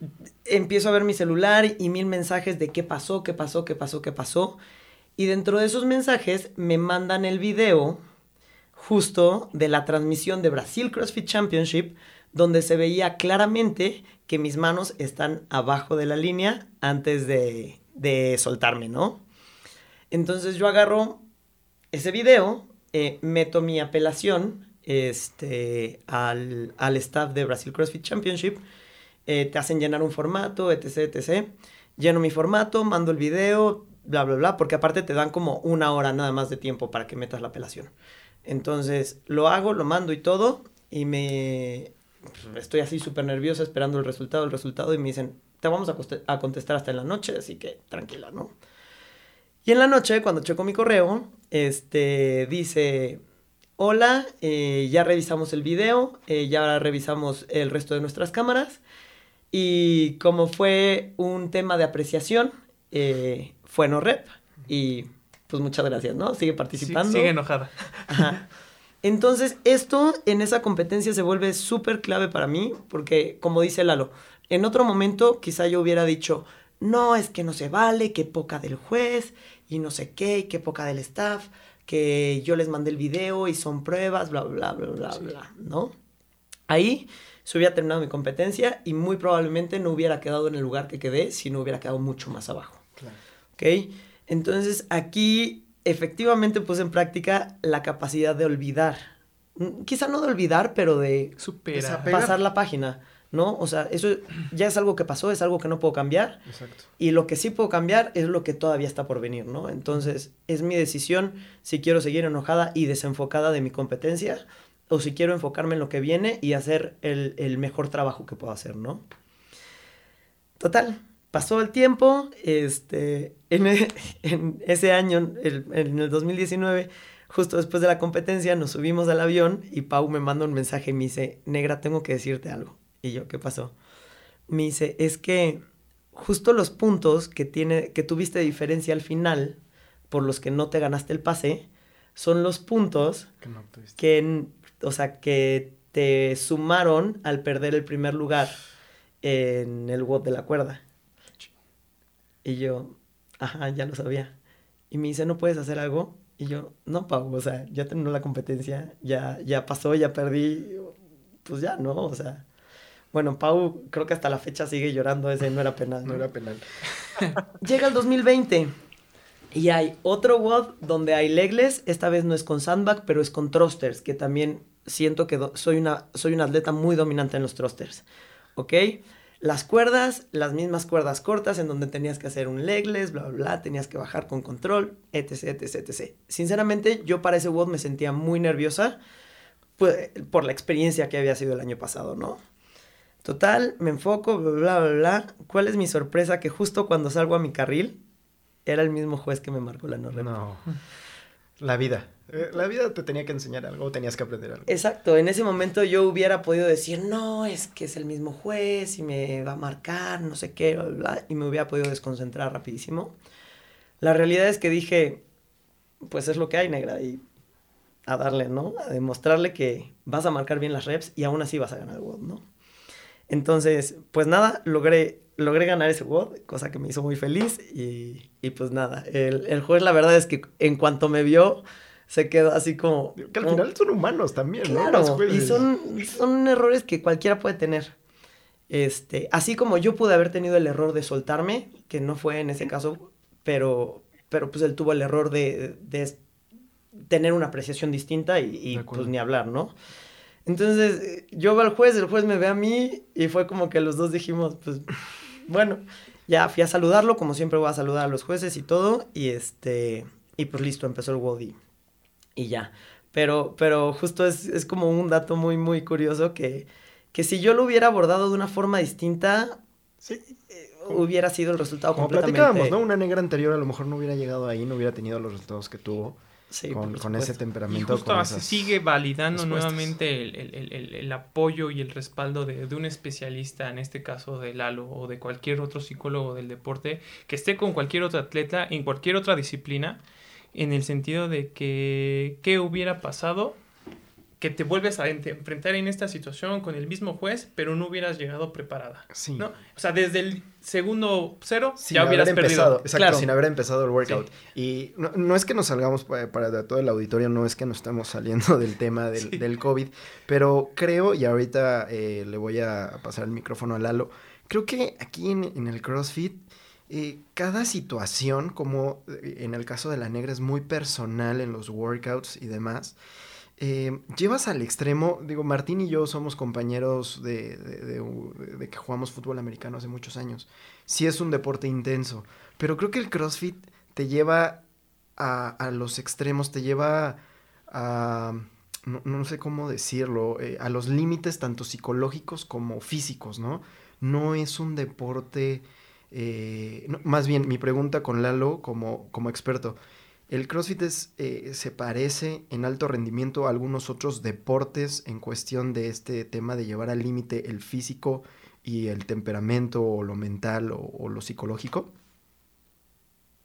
empiezo a ver mi celular y mil mensajes de qué pasó, qué pasó, qué pasó, qué pasó. Y dentro de esos mensajes me mandan el video justo de la transmisión de Brasil CrossFit Championship, donde se veía claramente que mis manos están abajo de la línea antes de, de soltarme, ¿no? Entonces yo agarro ese video, eh, meto mi apelación este, al, staff de Brasil CrossFit Championship, eh, te hacen llenar un formato, etc, etc. Lleno mi formato, mando el video, bla, bla, bla, porque aparte te dan como una hora nada más de tiempo para que metas la apelación. Entonces lo hago, lo mando y todo, y me... Pues, estoy así súper nerviosa esperando el resultado, el resultado, y me dicen, te vamos a, a contestar hasta en la noche, así que tranquila, ¿no? Y en la noche, cuando checo mi correo, este, dice, hola, eh, ya revisamos el video, eh, ya revisamos el resto de nuestras cámaras. Y como fue un tema de apreciación, eh, fue no rep. Y pues muchas gracias, ¿no? Sigue participando. sigue enojada. Entonces, esto en esa competencia se vuelve súper clave para mí, porque como dice Lalo, en otro momento quizá yo hubiera dicho, no, es que no se vale, que poca del juez y no sé qué, qué poca del staff, que yo les mandé el video y son pruebas, bla, bla, bla, bla, bla, ¿no? Ahí se hubiera terminado mi competencia y muy probablemente no hubiera quedado en el lugar que quedé si no hubiera quedado mucho más abajo. Claro. ¿Ok? Entonces aquí efectivamente puse en práctica la capacidad de olvidar. Mm, quizá no de olvidar, pero de pasar la página. ¿no? O sea, eso ya es algo que pasó, es algo que no puedo cambiar. Exacto. Y lo que sí puedo cambiar es lo que todavía está por venir, ¿no? Entonces, es mi decisión si quiero seguir enojada y desenfocada de mi competencia o si quiero enfocarme en lo que viene y hacer el, mejor trabajo que puedo hacer, ¿no? Total, pasó el tiempo, este, en, en ese año, en el 2019, justo después de la competencia, nos subimos al avión y Pau me manda un mensaje y me dice, negra, tengo que decirte algo. Y yo, ¿qué pasó? Me dice, es que justo los puntos que, tiene, que tuviste de diferencia al final, por los que no te ganaste el pase, son los puntos que, o sea, que te sumaron al perder el primer lugar en el WOD de la cuerda. Y yo, ajá, ya lo sabía. Y me dice, ¿no puedes hacer algo? Y yo, no, Pau, o sea, ya terminó la competencia, ya, ya pasó, ya perdí, pues ya, ¿no? O sea, bueno, Pau creo que hasta la fecha sigue llorando ese no era penal. No, era penal. Llega el 2020 y hay otro WOD donde hay legles, esta vez no es con sandbag, pero es con thrusters, que también siento que soy, una, soy un atleta muy dominante en los thrusters, ¿ok? Las cuerdas, las mismas cuerdas cortas en donde tenías que hacer un legless, bla, bla, bla, tenías que bajar con control, etc, etc, etc. Sinceramente, yo para ese WOD me sentía muy nerviosa pues, por la experiencia que había sido el año pasado, ¿no? Total, me enfoco, bla, bla, bla, bla. ¿Cuál es mi sorpresa? Que justo cuando salgo a mi carril, era el mismo juez que me marcó la no No. La vida. Eh, la vida te tenía que enseñar algo, tenías que aprender algo. Exacto, en ese momento yo hubiera podido decir, no, es que es el mismo juez y me va a marcar, no sé qué, bla, y me hubiera podido desconcentrar rapidísimo. La realidad es que dije, pues es lo que hay, negra, y a darle, ¿no? A demostrarle que vas a marcar bien las reps y aún así vas a ganar el WOD, ¿no? Entonces, pues nada, logré, logré ganar ese WOD, cosa que me hizo muy feliz y, y pues nada, el, el juez la verdad es que en cuanto me vio, se quedó así como... Que al final son humanos también, claro, ¿no? y son, son errores que cualquiera puede tener. Este, así como yo pude haber tenido el error de soltarme, que no fue en ese caso, pero, pero pues él tuvo el error de, de tener una apreciación distinta y, y pues ni hablar, ¿no? Entonces yo veo al juez, el juez me ve a mí y fue como que los dos dijimos, pues bueno, ya fui a saludarlo, como siempre voy a saludar a los jueces y todo, y este, y pues listo, empezó el WODI y ya. Pero, pero justo es, es, como un dato muy, muy curioso que, que si yo lo hubiera abordado de una forma distinta, sí. Eh, hubiera sido el resultado como completamente... platicábamos, ¿no? Una negra anterior a lo mejor no hubiera llegado ahí, no hubiera tenido los resultados que tuvo. Sí, con, con, ese temperamento. Y justo se sigue validando nuevamente el, el, el, el, apoyo y el respaldo de, de, un especialista, en este caso de Lalo o de cualquier otro psicólogo del deporte, que esté con cualquier otro atleta en cualquier otra disciplina en el sentido de que qué hubiera pasado que te vuelves a enfrentar en esta situación con el mismo juez, pero no hubieras llegado preparada. Sí. ¿no? O sea, desde el segundo cero sin ya hubieras empezado. Exacto, claro. sin haber empezado el workout. Sí. Y no, no, es que nos salgamos para, para, todo el auditorio, no es que nos estamos saliendo del tema del, sí. del COVID, pero creo, y ahorita eh, le voy a pasar el micrófono a Lalo, creo que aquí en, en el CrossFit eh, cada situación, como eh, en el caso de la negra, es muy personal en los workouts y demás. Eh, llevas al extremo, digo, Martín y yo somos compañeros de, de, que jugamos fútbol americano hace muchos años. Sí es un deporte intenso, pero creo que el CrossFit te lleva a, los extremos, te lleva a, no, sé cómo decirlo, a los límites tanto psicológicos como físicos, ¿no? No es un deporte eh, no, más bien, mi pregunta con Lalo como, como experto. ¿El CrossFit es, eh, se parece en alto rendimiento a algunos otros deportes en cuestión de este tema de llevar al límite el físico y el temperamento o lo mental o, o lo psicológico?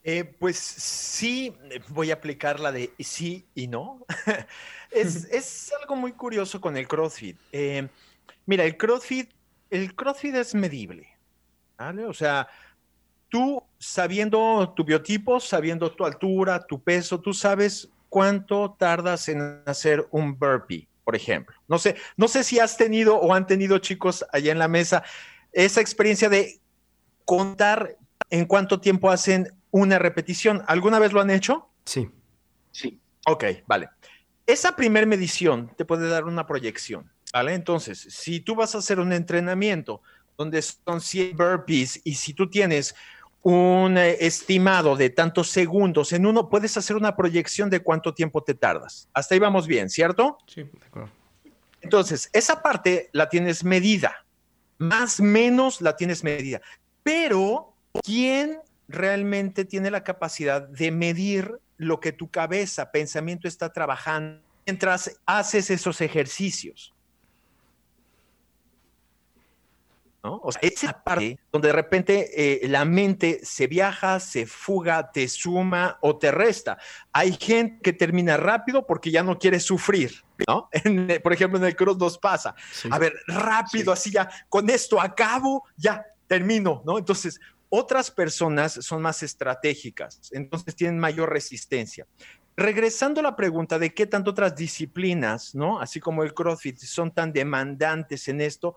Eh, pues sí, voy a aplicar la de sí y no. es, es, algo muy curioso con el CrossFit. Eh, mira, el CrossFit, el CrossFit es medible. ¿Vale? O sea, tú sabiendo tu biotipo, sabiendo tu altura, tu peso, tú sabes cuánto tardas en hacer un burpee, por ejemplo. No sé, no sé si has tenido o han tenido chicos allá en la mesa esa experiencia de contar en cuánto tiempo hacen una repetición. ¿Alguna vez lo han hecho? Sí. Sí. Ok, vale. Esa primer medición te puede dar una proyección, ¿vale? Entonces, si tú vas a hacer un entrenamiento donde son 100 burpees y si tú tienes un eh, estimado de tantos segundos en uno, puedes hacer una proyección de cuánto tiempo te tardas. Hasta ahí vamos bien, ¿cierto? Sí, de acuerdo. Entonces, esa parte la tienes medida, más menos la tienes medida. Pero, ¿quién realmente tiene la capacidad de medir lo que tu cabeza, pensamiento está trabajando mientras haces esos ejercicios? ¿No? O sea, esa parte donde de repente eh, la mente se viaja, se fuga, te suma o te resta. Hay gente que termina rápido porque ya no quiere sufrir, ¿no? En, por ejemplo, en el cross nos pasa. Sí. A ver, rápido, sí. así ya, con esto acabo, ya termino, ¿no? Entonces, otras personas son más estratégicas, entonces tienen mayor resistencia. Regresando a la pregunta de qué tanto otras disciplinas, ¿no? Así como el CrossFit, son tan demandantes en esto,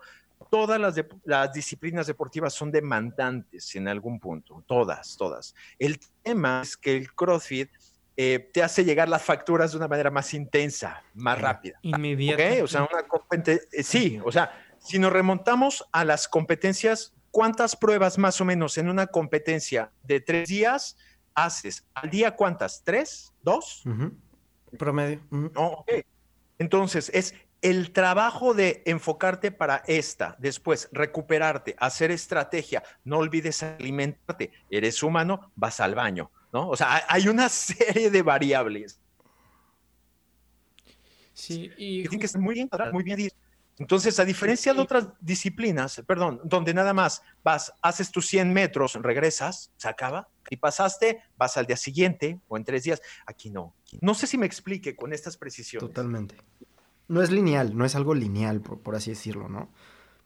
todas las, de, las, disciplinas deportivas son demandantes en algún punto, todas, todas. El tema es que el CrossFit eh, te hace llegar las facturas de una manera más intensa, más rápida. Inmediata. O sea, una eh, sí, o sea, si nos remontamos a las competencias, ¿cuántas pruebas más o menos en una competencia de tres días haces? ¿Al día cuántas? ¿Tres? ¿Dos? Promedio. Entonces, es el trabajo de enfocarte para esta, después recuperarte, hacer estrategia, no olvides alimentarte, eres humano, vas al baño, ¿no? O sea, hay una serie de variables. Sí, y... Tienen que estar muy bien, muy bien. Entonces, a diferencia de otras disciplinas, perdón, donde nada más vas, haces tus 100 metros, regresas, se acaba, y pasaste, vas al día siguiente o en tres días. Aquí no. No sé si me explique con estas precisiones. Totalmente. No es lineal, no es algo lineal, por, así decirlo, ¿no?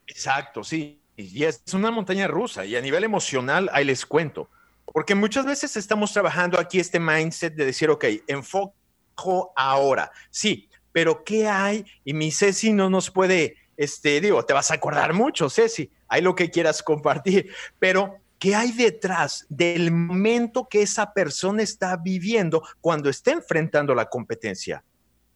Exacto, sí. Y es una montaña rusa. Y a nivel emocional, ahí les cuento. Porque muchas veces estamos trabajando aquí este mindset de decir, ok, enfoco ahora. Sí, pero ¿qué hay? Y mi Ceci no nos puede, este, digo, te vas a acordar mucho, Ceci, hay lo que quieras compartir, pero ¿qué hay detrás del momento que esa persona está viviendo cuando está enfrentando la competencia?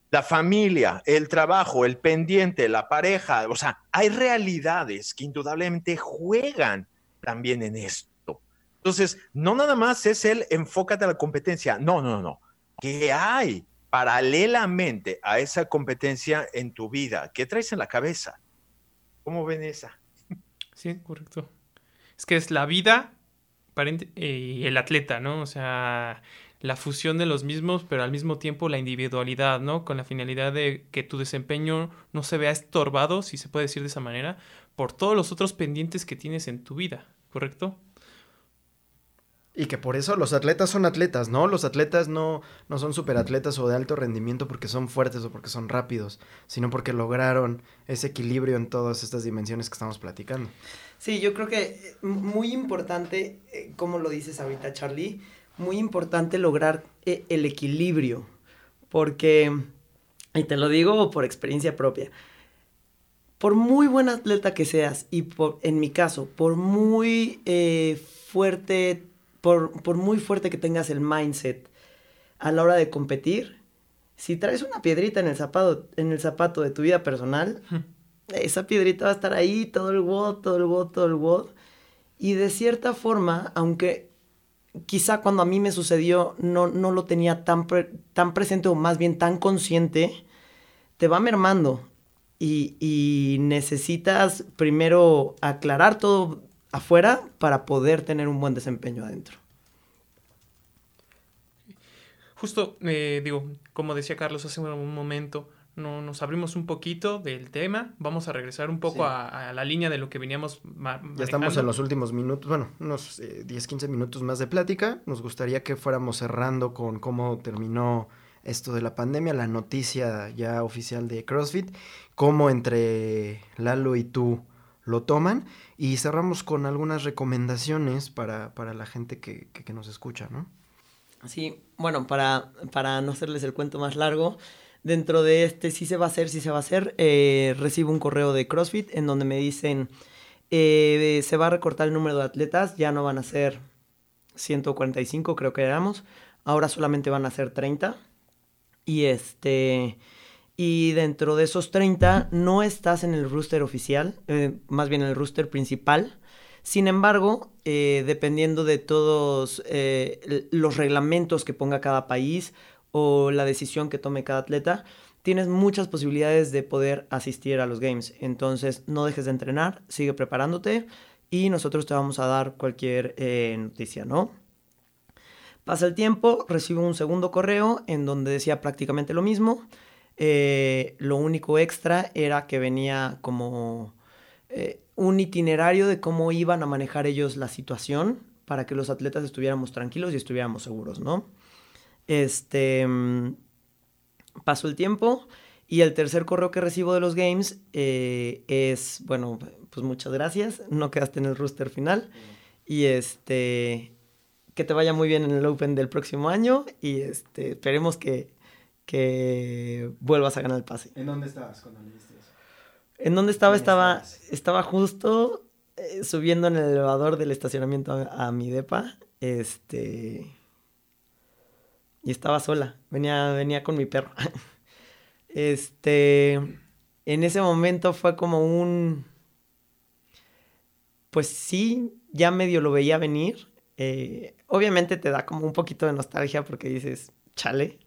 La familia, el trabajo, el pendiente, la pareja, o sea, hay realidades que indudablemente juegan también en esto. Entonces, no nada más es el enfócate a la competencia, no, no, no. ¿Qué hay paralelamente a esa competencia en tu vida? ¿Qué traes en la cabeza? ¿Cómo ven esa? Sí, correcto. Es que es la vida y el atleta, ¿no? O sea, la fusión de los mismos, pero al mismo tiempo la individualidad, ¿no? Con la finalidad de que tu desempeño no se vea estorbado, si se puede decir de esa manera, por todos los otros pendientes que tienes en tu vida, ¿correcto? Y que por eso los atletas son atletas, ¿no? Los atletas no, no son superatletas o de alto rendimiento porque son fuertes o porque son rápidos, sino porque lograron ese equilibrio en todas estas dimensiones que estamos platicando. Sí, yo creo que eh, muy importante, eh, como lo dices ahorita, Charlie, muy importante lograr eh, el equilibrio, porque, y te lo digo por experiencia propia, por muy buen atleta que seas, y por, en mi caso, por muy fuerte por, muy fuerte que tengas el mindset a la hora de competir, si traes una piedrita en el zapato, en el zapato de tu vida personal, esa piedrita va a estar ahí todo el WOD, todo el WOD, todo el WOD. Y de cierta forma, aunque quizá cuando a mí me sucedió no, no lo tenía tan, tan presente o más bien tan consciente, te va mermando. Y, y necesitas primero aclarar todo afuera para poder tener un buen desempeño adentro. Justo, eh, digo, como decía Carlos hace un momento, no, nos abrimos un poquito del tema, vamos a regresar un poco a, la línea de lo que veníamos Ya estamos en los últimos minutos, bueno, unos 10, eh, 15 minutos más de plática. Nos gustaría que fuéramos cerrando con cómo terminó esto de la pandemia, la noticia ya oficial de CrossFit, cómo entre Lalo y tú lo toman y cerramos con algunas recomendaciones para, la gente que, nos escucha, ¿no? Sí, bueno, para, para no hacerles el cuento más largo, dentro de este sí se va a hacer, sí se va a hacer, eh, recibo un correo de CrossFit en donde me dicen, eh, se va a recortar el número de atletas, ya no van a ser 145, creo que éramos, ahora solamente van a ser 30. Y este y dentro de esos 30 no estás en el rooster oficial, eh, más bien en el rooster principal. Sin embargo, dependiendo de todos los reglamentos que ponga cada país o la decisión que tome cada atleta, tienes muchas posibilidades de poder asistir a los games. Entonces, no dejes de entrenar, sigue preparándote y nosotros te vamos a dar cualquier noticia, ¿no? Pasa el tiempo, recibo un segundo correo en donde decía prácticamente lo mismo eh, lo único extra era que venía como eh, un itinerario de cómo iban a manejar ellos la situación para que los atletas estuviéramos tranquilos y estuviéramos seguros, ¿no? Este, mm, pasó el tiempo y el tercer correo que recibo de los games eh, es, bueno, pues muchas gracias, no quedaste en el rooster final y este, que te vaya muy bien en el Open del próximo año y este, esperemos que que vuelvas a ganar el pase. ¿En dónde estabas cuando le eso? En dónde estaba, estaba, estaba justo eh, subiendo en el elevador del estacionamiento a, mi depa. Este. Y estaba sola. Venía, venía con mi perro. este, en ese momento fue como un, pues sí, ya medio lo veía venir. Eh, obviamente te da como un poquito de nostalgia porque dices, chale.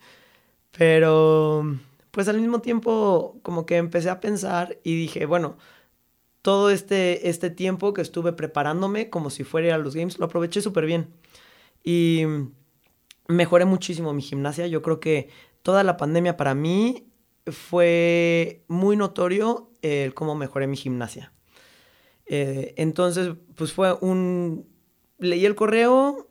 Pero, pues al mismo tiempo, como que empecé a pensar y dije, bueno, todo este, este tiempo que estuve preparándome como si fuera a los games, lo aproveché súper bien. Y mejoré muchísimo mi gimnasia. Yo creo que toda la pandemia para mí fue muy notorio el cómo mejoré mi gimnasia. Eh, entonces, pues fue un... Leí el correo,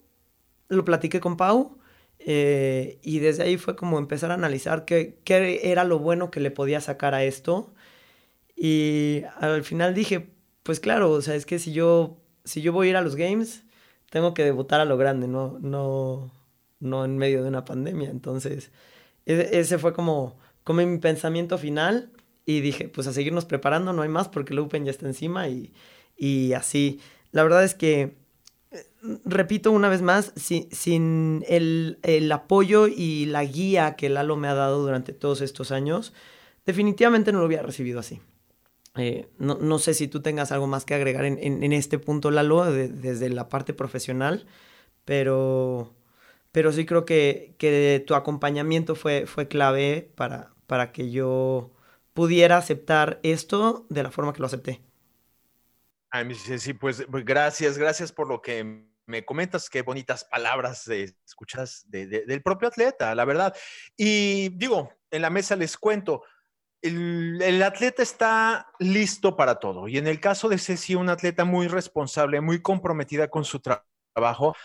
lo platiqué con Pau eh, y desde ahí fue como empezar a analizar qué, qué era lo bueno que le podía sacar a esto. Y al final dije, pues claro, o sea, es que si yo, si yo voy a ir a los games, tengo que debutar a lo grande, no, no, no en medio de una pandemia. Entonces, e, ese fue como, como mi pensamiento final y dije, pues a seguirnos preparando, no hay más porque el Open ya está encima y, y así. La verdad es que, eh, repito una vez más, sin el, el, apoyo y la guía que Lalo me ha dado durante todos estos años, definitivamente no lo hubiera recibido así. Eh, no, no, sé si tú tengas algo más que agregar en, en, este punto, Lalo, desde la parte profesional, pero, pero sí creo que, que tu acompañamiento fue, fue clave para, para que yo pudiera aceptar esto de la forma que lo acepté. Sí, pues, pues, gracias, gracias por lo que me comentas, qué bonitas palabras escuchas del propio atleta, la verdad. Y digo, en la mesa les cuento, el, el, atleta está listo para todo. Y en el caso de Ceci, un atleta muy responsable, muy comprometida con su trabajo,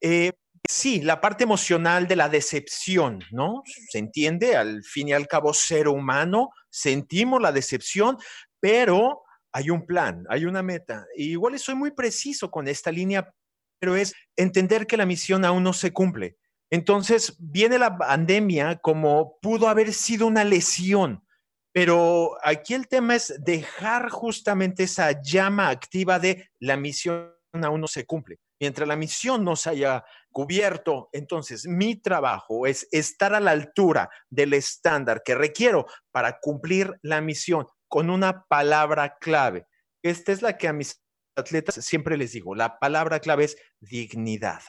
eh, sí, la parte emocional de la decepción, ¿no? Se entiende, al fin y al cabo, ser humano, sentimos la decepción, pero hay un plan, hay una meta. Y igual soy muy preciso con esta línea, pero es entender que la misión aún no se cumple. Entonces, viene la pandemia como pudo haber sido una lesión, pero aquí el tema es dejar justamente esa llama activa de la misión aún no se cumple. Mientras la misión no se haya cubierto, entonces mi trabajo es estar a la altura del estándar que requiero para cumplir la misión con una palabra clave. Esta es la que a mis atletas siempre les digo, la palabra clave es dignidad.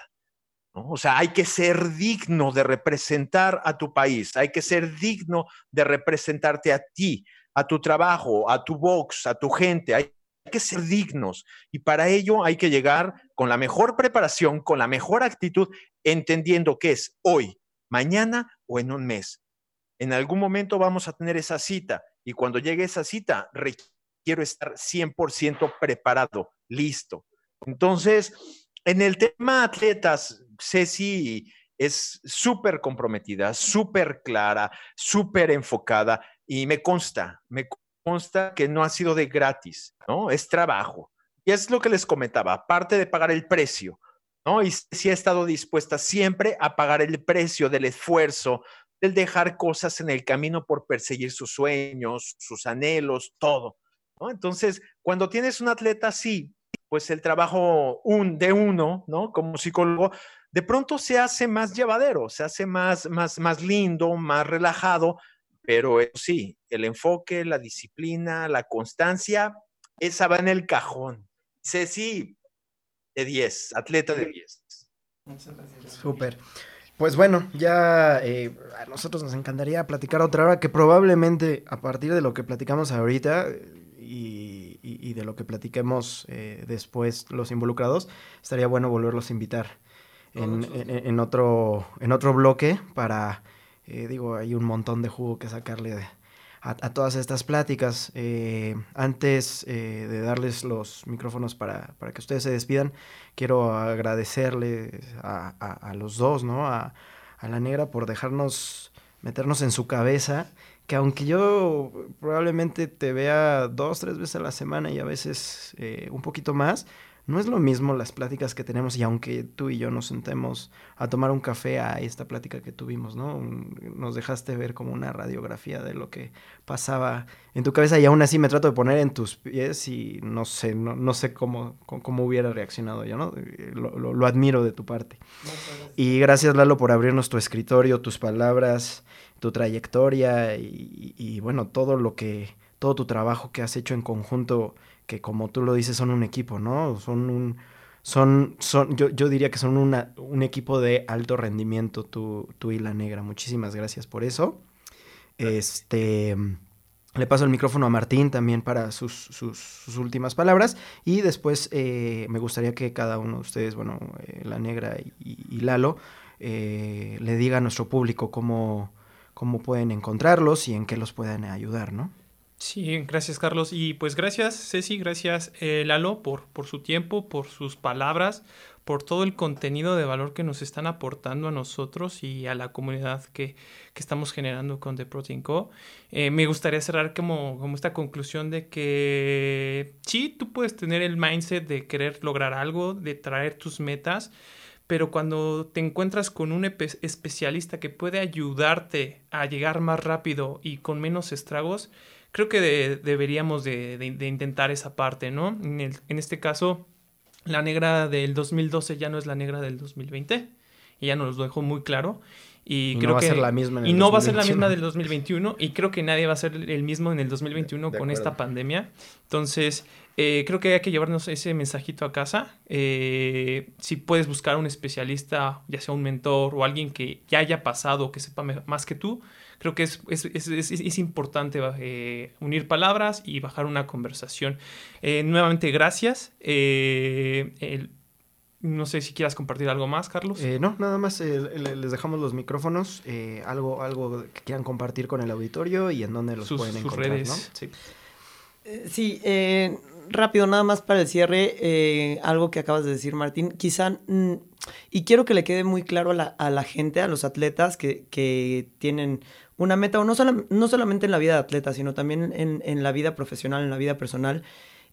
O sea, hay que ser digno de representar a tu país, hay que ser digno de representarte a ti, a tu trabajo, a tu box, a tu gente, que ser dignos y para ello hay que llegar con la mejor preparación, con la mejor actitud, entendiendo que es hoy, mañana o en un mes. En algún momento vamos a tener esa cita y cuando llegue esa cita requiero estar 100% preparado, listo. Entonces, en el tema atletas, Ceci es súper comprometida, súper clara, súper enfocada y me consta, me consta que no ha sido de gratis, ¿no? Es trabajo. Y es lo que les comentaba, aparte de pagar el precio, ¿no? Y sí ha estado dispuesta siempre a pagar el precio del esfuerzo, del dejar cosas en el camino por perseguir sus sueños, sus anhelos, todo. Entonces, cuando tienes un atleta así, pues el trabajo un, de uno, ¿no? Como psicólogo, de pronto se hace más llevadero, se hace más, más, más lindo, más relajado, pero sí, el enfoque, la disciplina, la constancia, esa va en el cajón. Ceci, de 10, atleta de 10. Muchas gracias. Súper. Pues bueno, ya eh, a nosotros nos encantaría platicar otra hora que probablemente a partir de lo que platicamos ahorita y, y, de lo que platiquemos eh, después los involucrados, estaría bueno volverlos a invitar en, otro, en otro bloque para, eh, digo, hay un montón de jugo que sacarle a, todas estas pláticas. Eh, antes eh, de darles los micrófonos para, para, que ustedes se despidan, quiero agradecerle a, a, los dos, ¿no? A, la negra por dejarnos meternos en su cabeza, que aunque yo probablemente te vea dos, tres veces a la semana y a veces un poquito más, no es lo mismo las pláticas que tenemos y aunque tú y yo nos sentemos a tomar un café a esta plática que tuvimos, ¿no? Nos dejaste ver como una radiografía de lo que pasaba en tu cabeza y aún así me trato de poner en tus pies y no sé, no, sé cómo, cómo, hubiera reaccionado yo, ¿no? Lo, lo, admiro de tu parte. Y gracias Lalo por abrirnos tu escritorio, tus palabras, tu trayectoria y, y bueno, todo lo que, todo tu trabajo que has hecho en conjunto que como tú lo dices son un equipo, ¿no? Son un, son, son, yo, yo diría que son una, un equipo de alto rendimiento, tú, tú y la negra. Muchísimas gracias por eso. Este, le paso el micrófono a Martín también para sus, sus, últimas palabras y después eh, me gustaría que cada uno de ustedes, bueno, eh, la negra y, Lalo, eh, le diga a nuestro público cómo, cómo pueden encontrarlos y en qué los pueden ayudar, ¿no? Sí, gracias Carlos. Y pues gracias Ceci, gracias eh, Lalo por, por su tiempo, por sus palabras, por todo el contenido de valor que nos están aportando a nosotros y a la comunidad que, que estamos generando con The Protein Co. Eh, me gustaría cerrar como, como esta conclusión de que sí, tú puedes tener el mindset de querer lograr algo, de traer tus metas, pero cuando te encuentras con un especialista que puede ayudarte a llegar más rápido y con menos estragos, creo que deberíamos de, intentar esa parte, ¿no? En, en, este caso, la negra del 2012 ya no es la negra del 2020, y ya nos lo dejó muy claro. Y, creo no va que, a ser la misma y no va a ser la misma del 2021 y creo que nadie va a ser el mismo en el 2021 con esta pandemia. Entonces, eh, creo que hay que llevarnos ese mensajito a casa. Eh, si puedes buscar un especialista, ya sea un mentor o alguien que ya haya pasado, que sepa más que tú, creo que es, es, es, es importante eh, unir palabras y bajar una conversación. Eh, nuevamente, gracias. Eh, no sé si quieras compartir algo más, Carlos. no, nada más les dejamos los micrófonos, algo, algo que quieran compartir con el auditorio y en dónde los pueden encontrar. Redes. Sí, sí rápido, nada más para el cierre, algo que acabas de decir, Martín. Quizá, mm, y quiero que le quede muy claro a la, a la gente, a los atletas que, que tienen una meta, o no, no solamente en la vida de atleta, sino también en, la vida profesional, en la vida personal,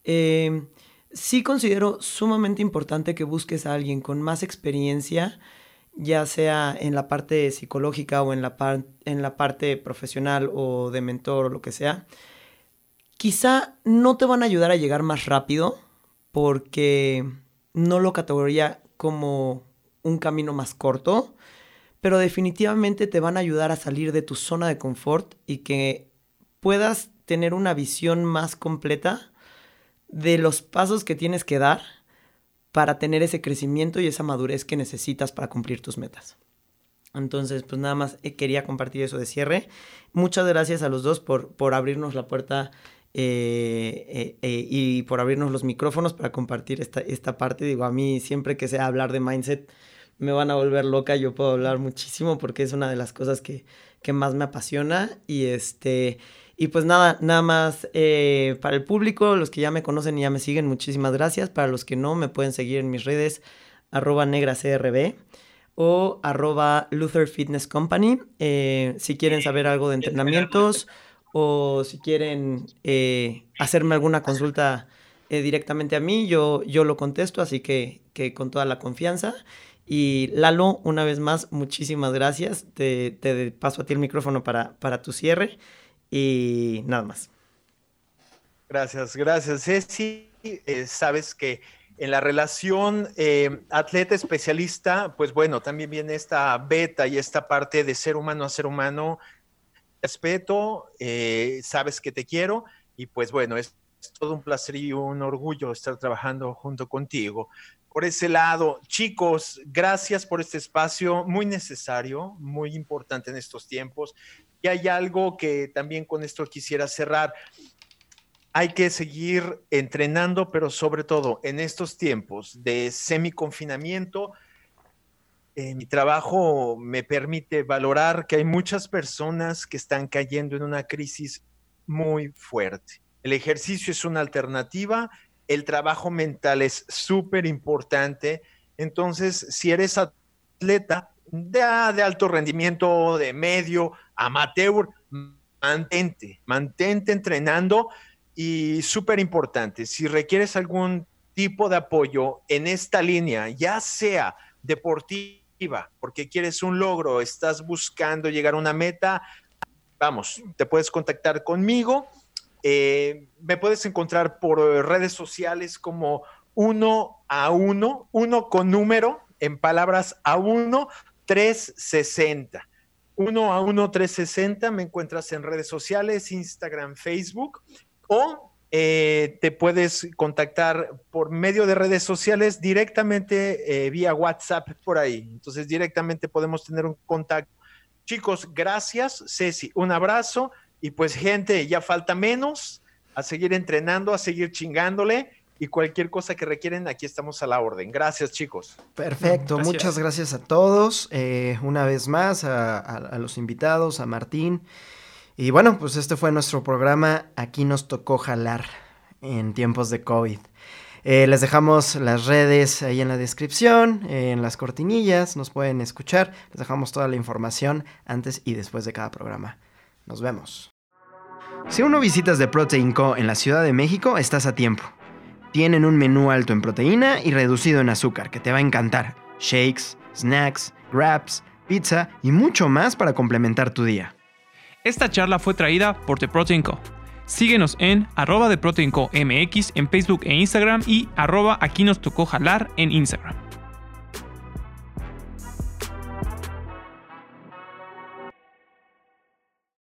eh, sí considero sumamente importante que busques a alguien con más experiencia, ya sea en la parte psicológica o en la, en la parte profesional o de mentor o lo que sea. Quizá no te van a ayudar a llegar más rápido porque no lo categoría como un camino más corto, pero definitivamente te van a ayudar a salir de tu zona de confort y que puedas tener una visión más completa de los pasos que tienes que dar para tener ese crecimiento y esa madurez que necesitas para cumplir tus metas. Entonces, pues nada más eh, quería compartir eso de cierre. Muchas gracias a los dos por, por abrirnos la puerta eh, eh, y por abrirnos los micrófonos para compartir esta, esta parte. Digo, a mí siempre que sea hablar de mindset, me van a volver loca, yo puedo hablar muchísimo porque es una de las cosas que, más me apasiona y este... Y pues nada, nada más eh, para el público, los que ya me conocen y ya me siguen, muchísimas gracias. Para los que no, me pueden seguir en mis redes, arroba negracrb o arroba Luther Fitness Company. Eh, si quieren saber algo de entrenamientos o si quieren eh, hacerme alguna consulta directamente a mí, yo, yo lo contesto, así que, que con toda la confianza. Y Lalo, una vez más, muchísimas gracias. Te, paso a ti el micrófono para, para tu cierre y nada más. Gracias, gracias. Ceci, eh, sabes que en la relación eh, atleta especialista, pues bueno, también viene esta beta y esta parte de ser humano a ser humano. Respeto, eh, sabes que te quiero y pues bueno, es todo un placer y un orgullo estar trabajando junto contigo por ese lado. Chicos, gracias por este espacio, muy necesario, muy importante en estos tiempos. Y hay algo que también con esto quisiera cerrar. Hay que seguir entrenando, pero sobre todo en estos tiempos de semi-confinamiento, eh, mi trabajo me permite valorar que hay muchas personas que están cayendo en una crisis muy fuerte. El ejercicio es una alternativa el trabajo mental es súper importante. Entonces, si eres atleta de, de, alto rendimiento, de medio, amateur, mantente, mantente entrenando y súper importante. Si requieres algún tipo de apoyo en esta línea, ya sea porque quieres un logro, estás buscando llegar a una meta, vamos, te puedes contactar conmigo. Eh, me puedes encontrar por redes sociales como uno a uno, uno con número, en palabras a uno, 360. Uno a uno 360 me encuentras en redes sociales, Instagram, Facebook, o eh, te puedes contactar por medio de redes sociales directamente eh, vía WhatsApp por ahí. Entonces directamente podemos tener un contacto. Chicos, gracias. Ceci, un abrazo. Y pues gente, ya falta menos a seguir entrenando, a seguir chingándole y cualquier cosa que requieren, aquí estamos a la orden. Gracias, chicos. Perfecto, muchas gracias a todos. Eh, una vez más, a, los invitados, a Martín. Y bueno, pues este fue nuestro programa. Aquí nos tocó jalar en tiempos de COVID. Eh, les dejamos las redes ahí en la descripción, en las cortinillas, nos pueden escuchar. Les dejamos toda la información antes y después de cada programa. Nos vemos. Si aún no visitas The Protein Co. en la Ciudad de México, estás a tiempo. Tienen un menú alto en proteína y reducido en azúcar que te va a encantar. Shakes, snacks, wraps, pizza y mucho más para complementar tu día. Esta charla fue traída por The Protein Co. Síguenos en arroba de MX en Facebook e Instagram y arroba aquí nos tocó jalar en Instagram.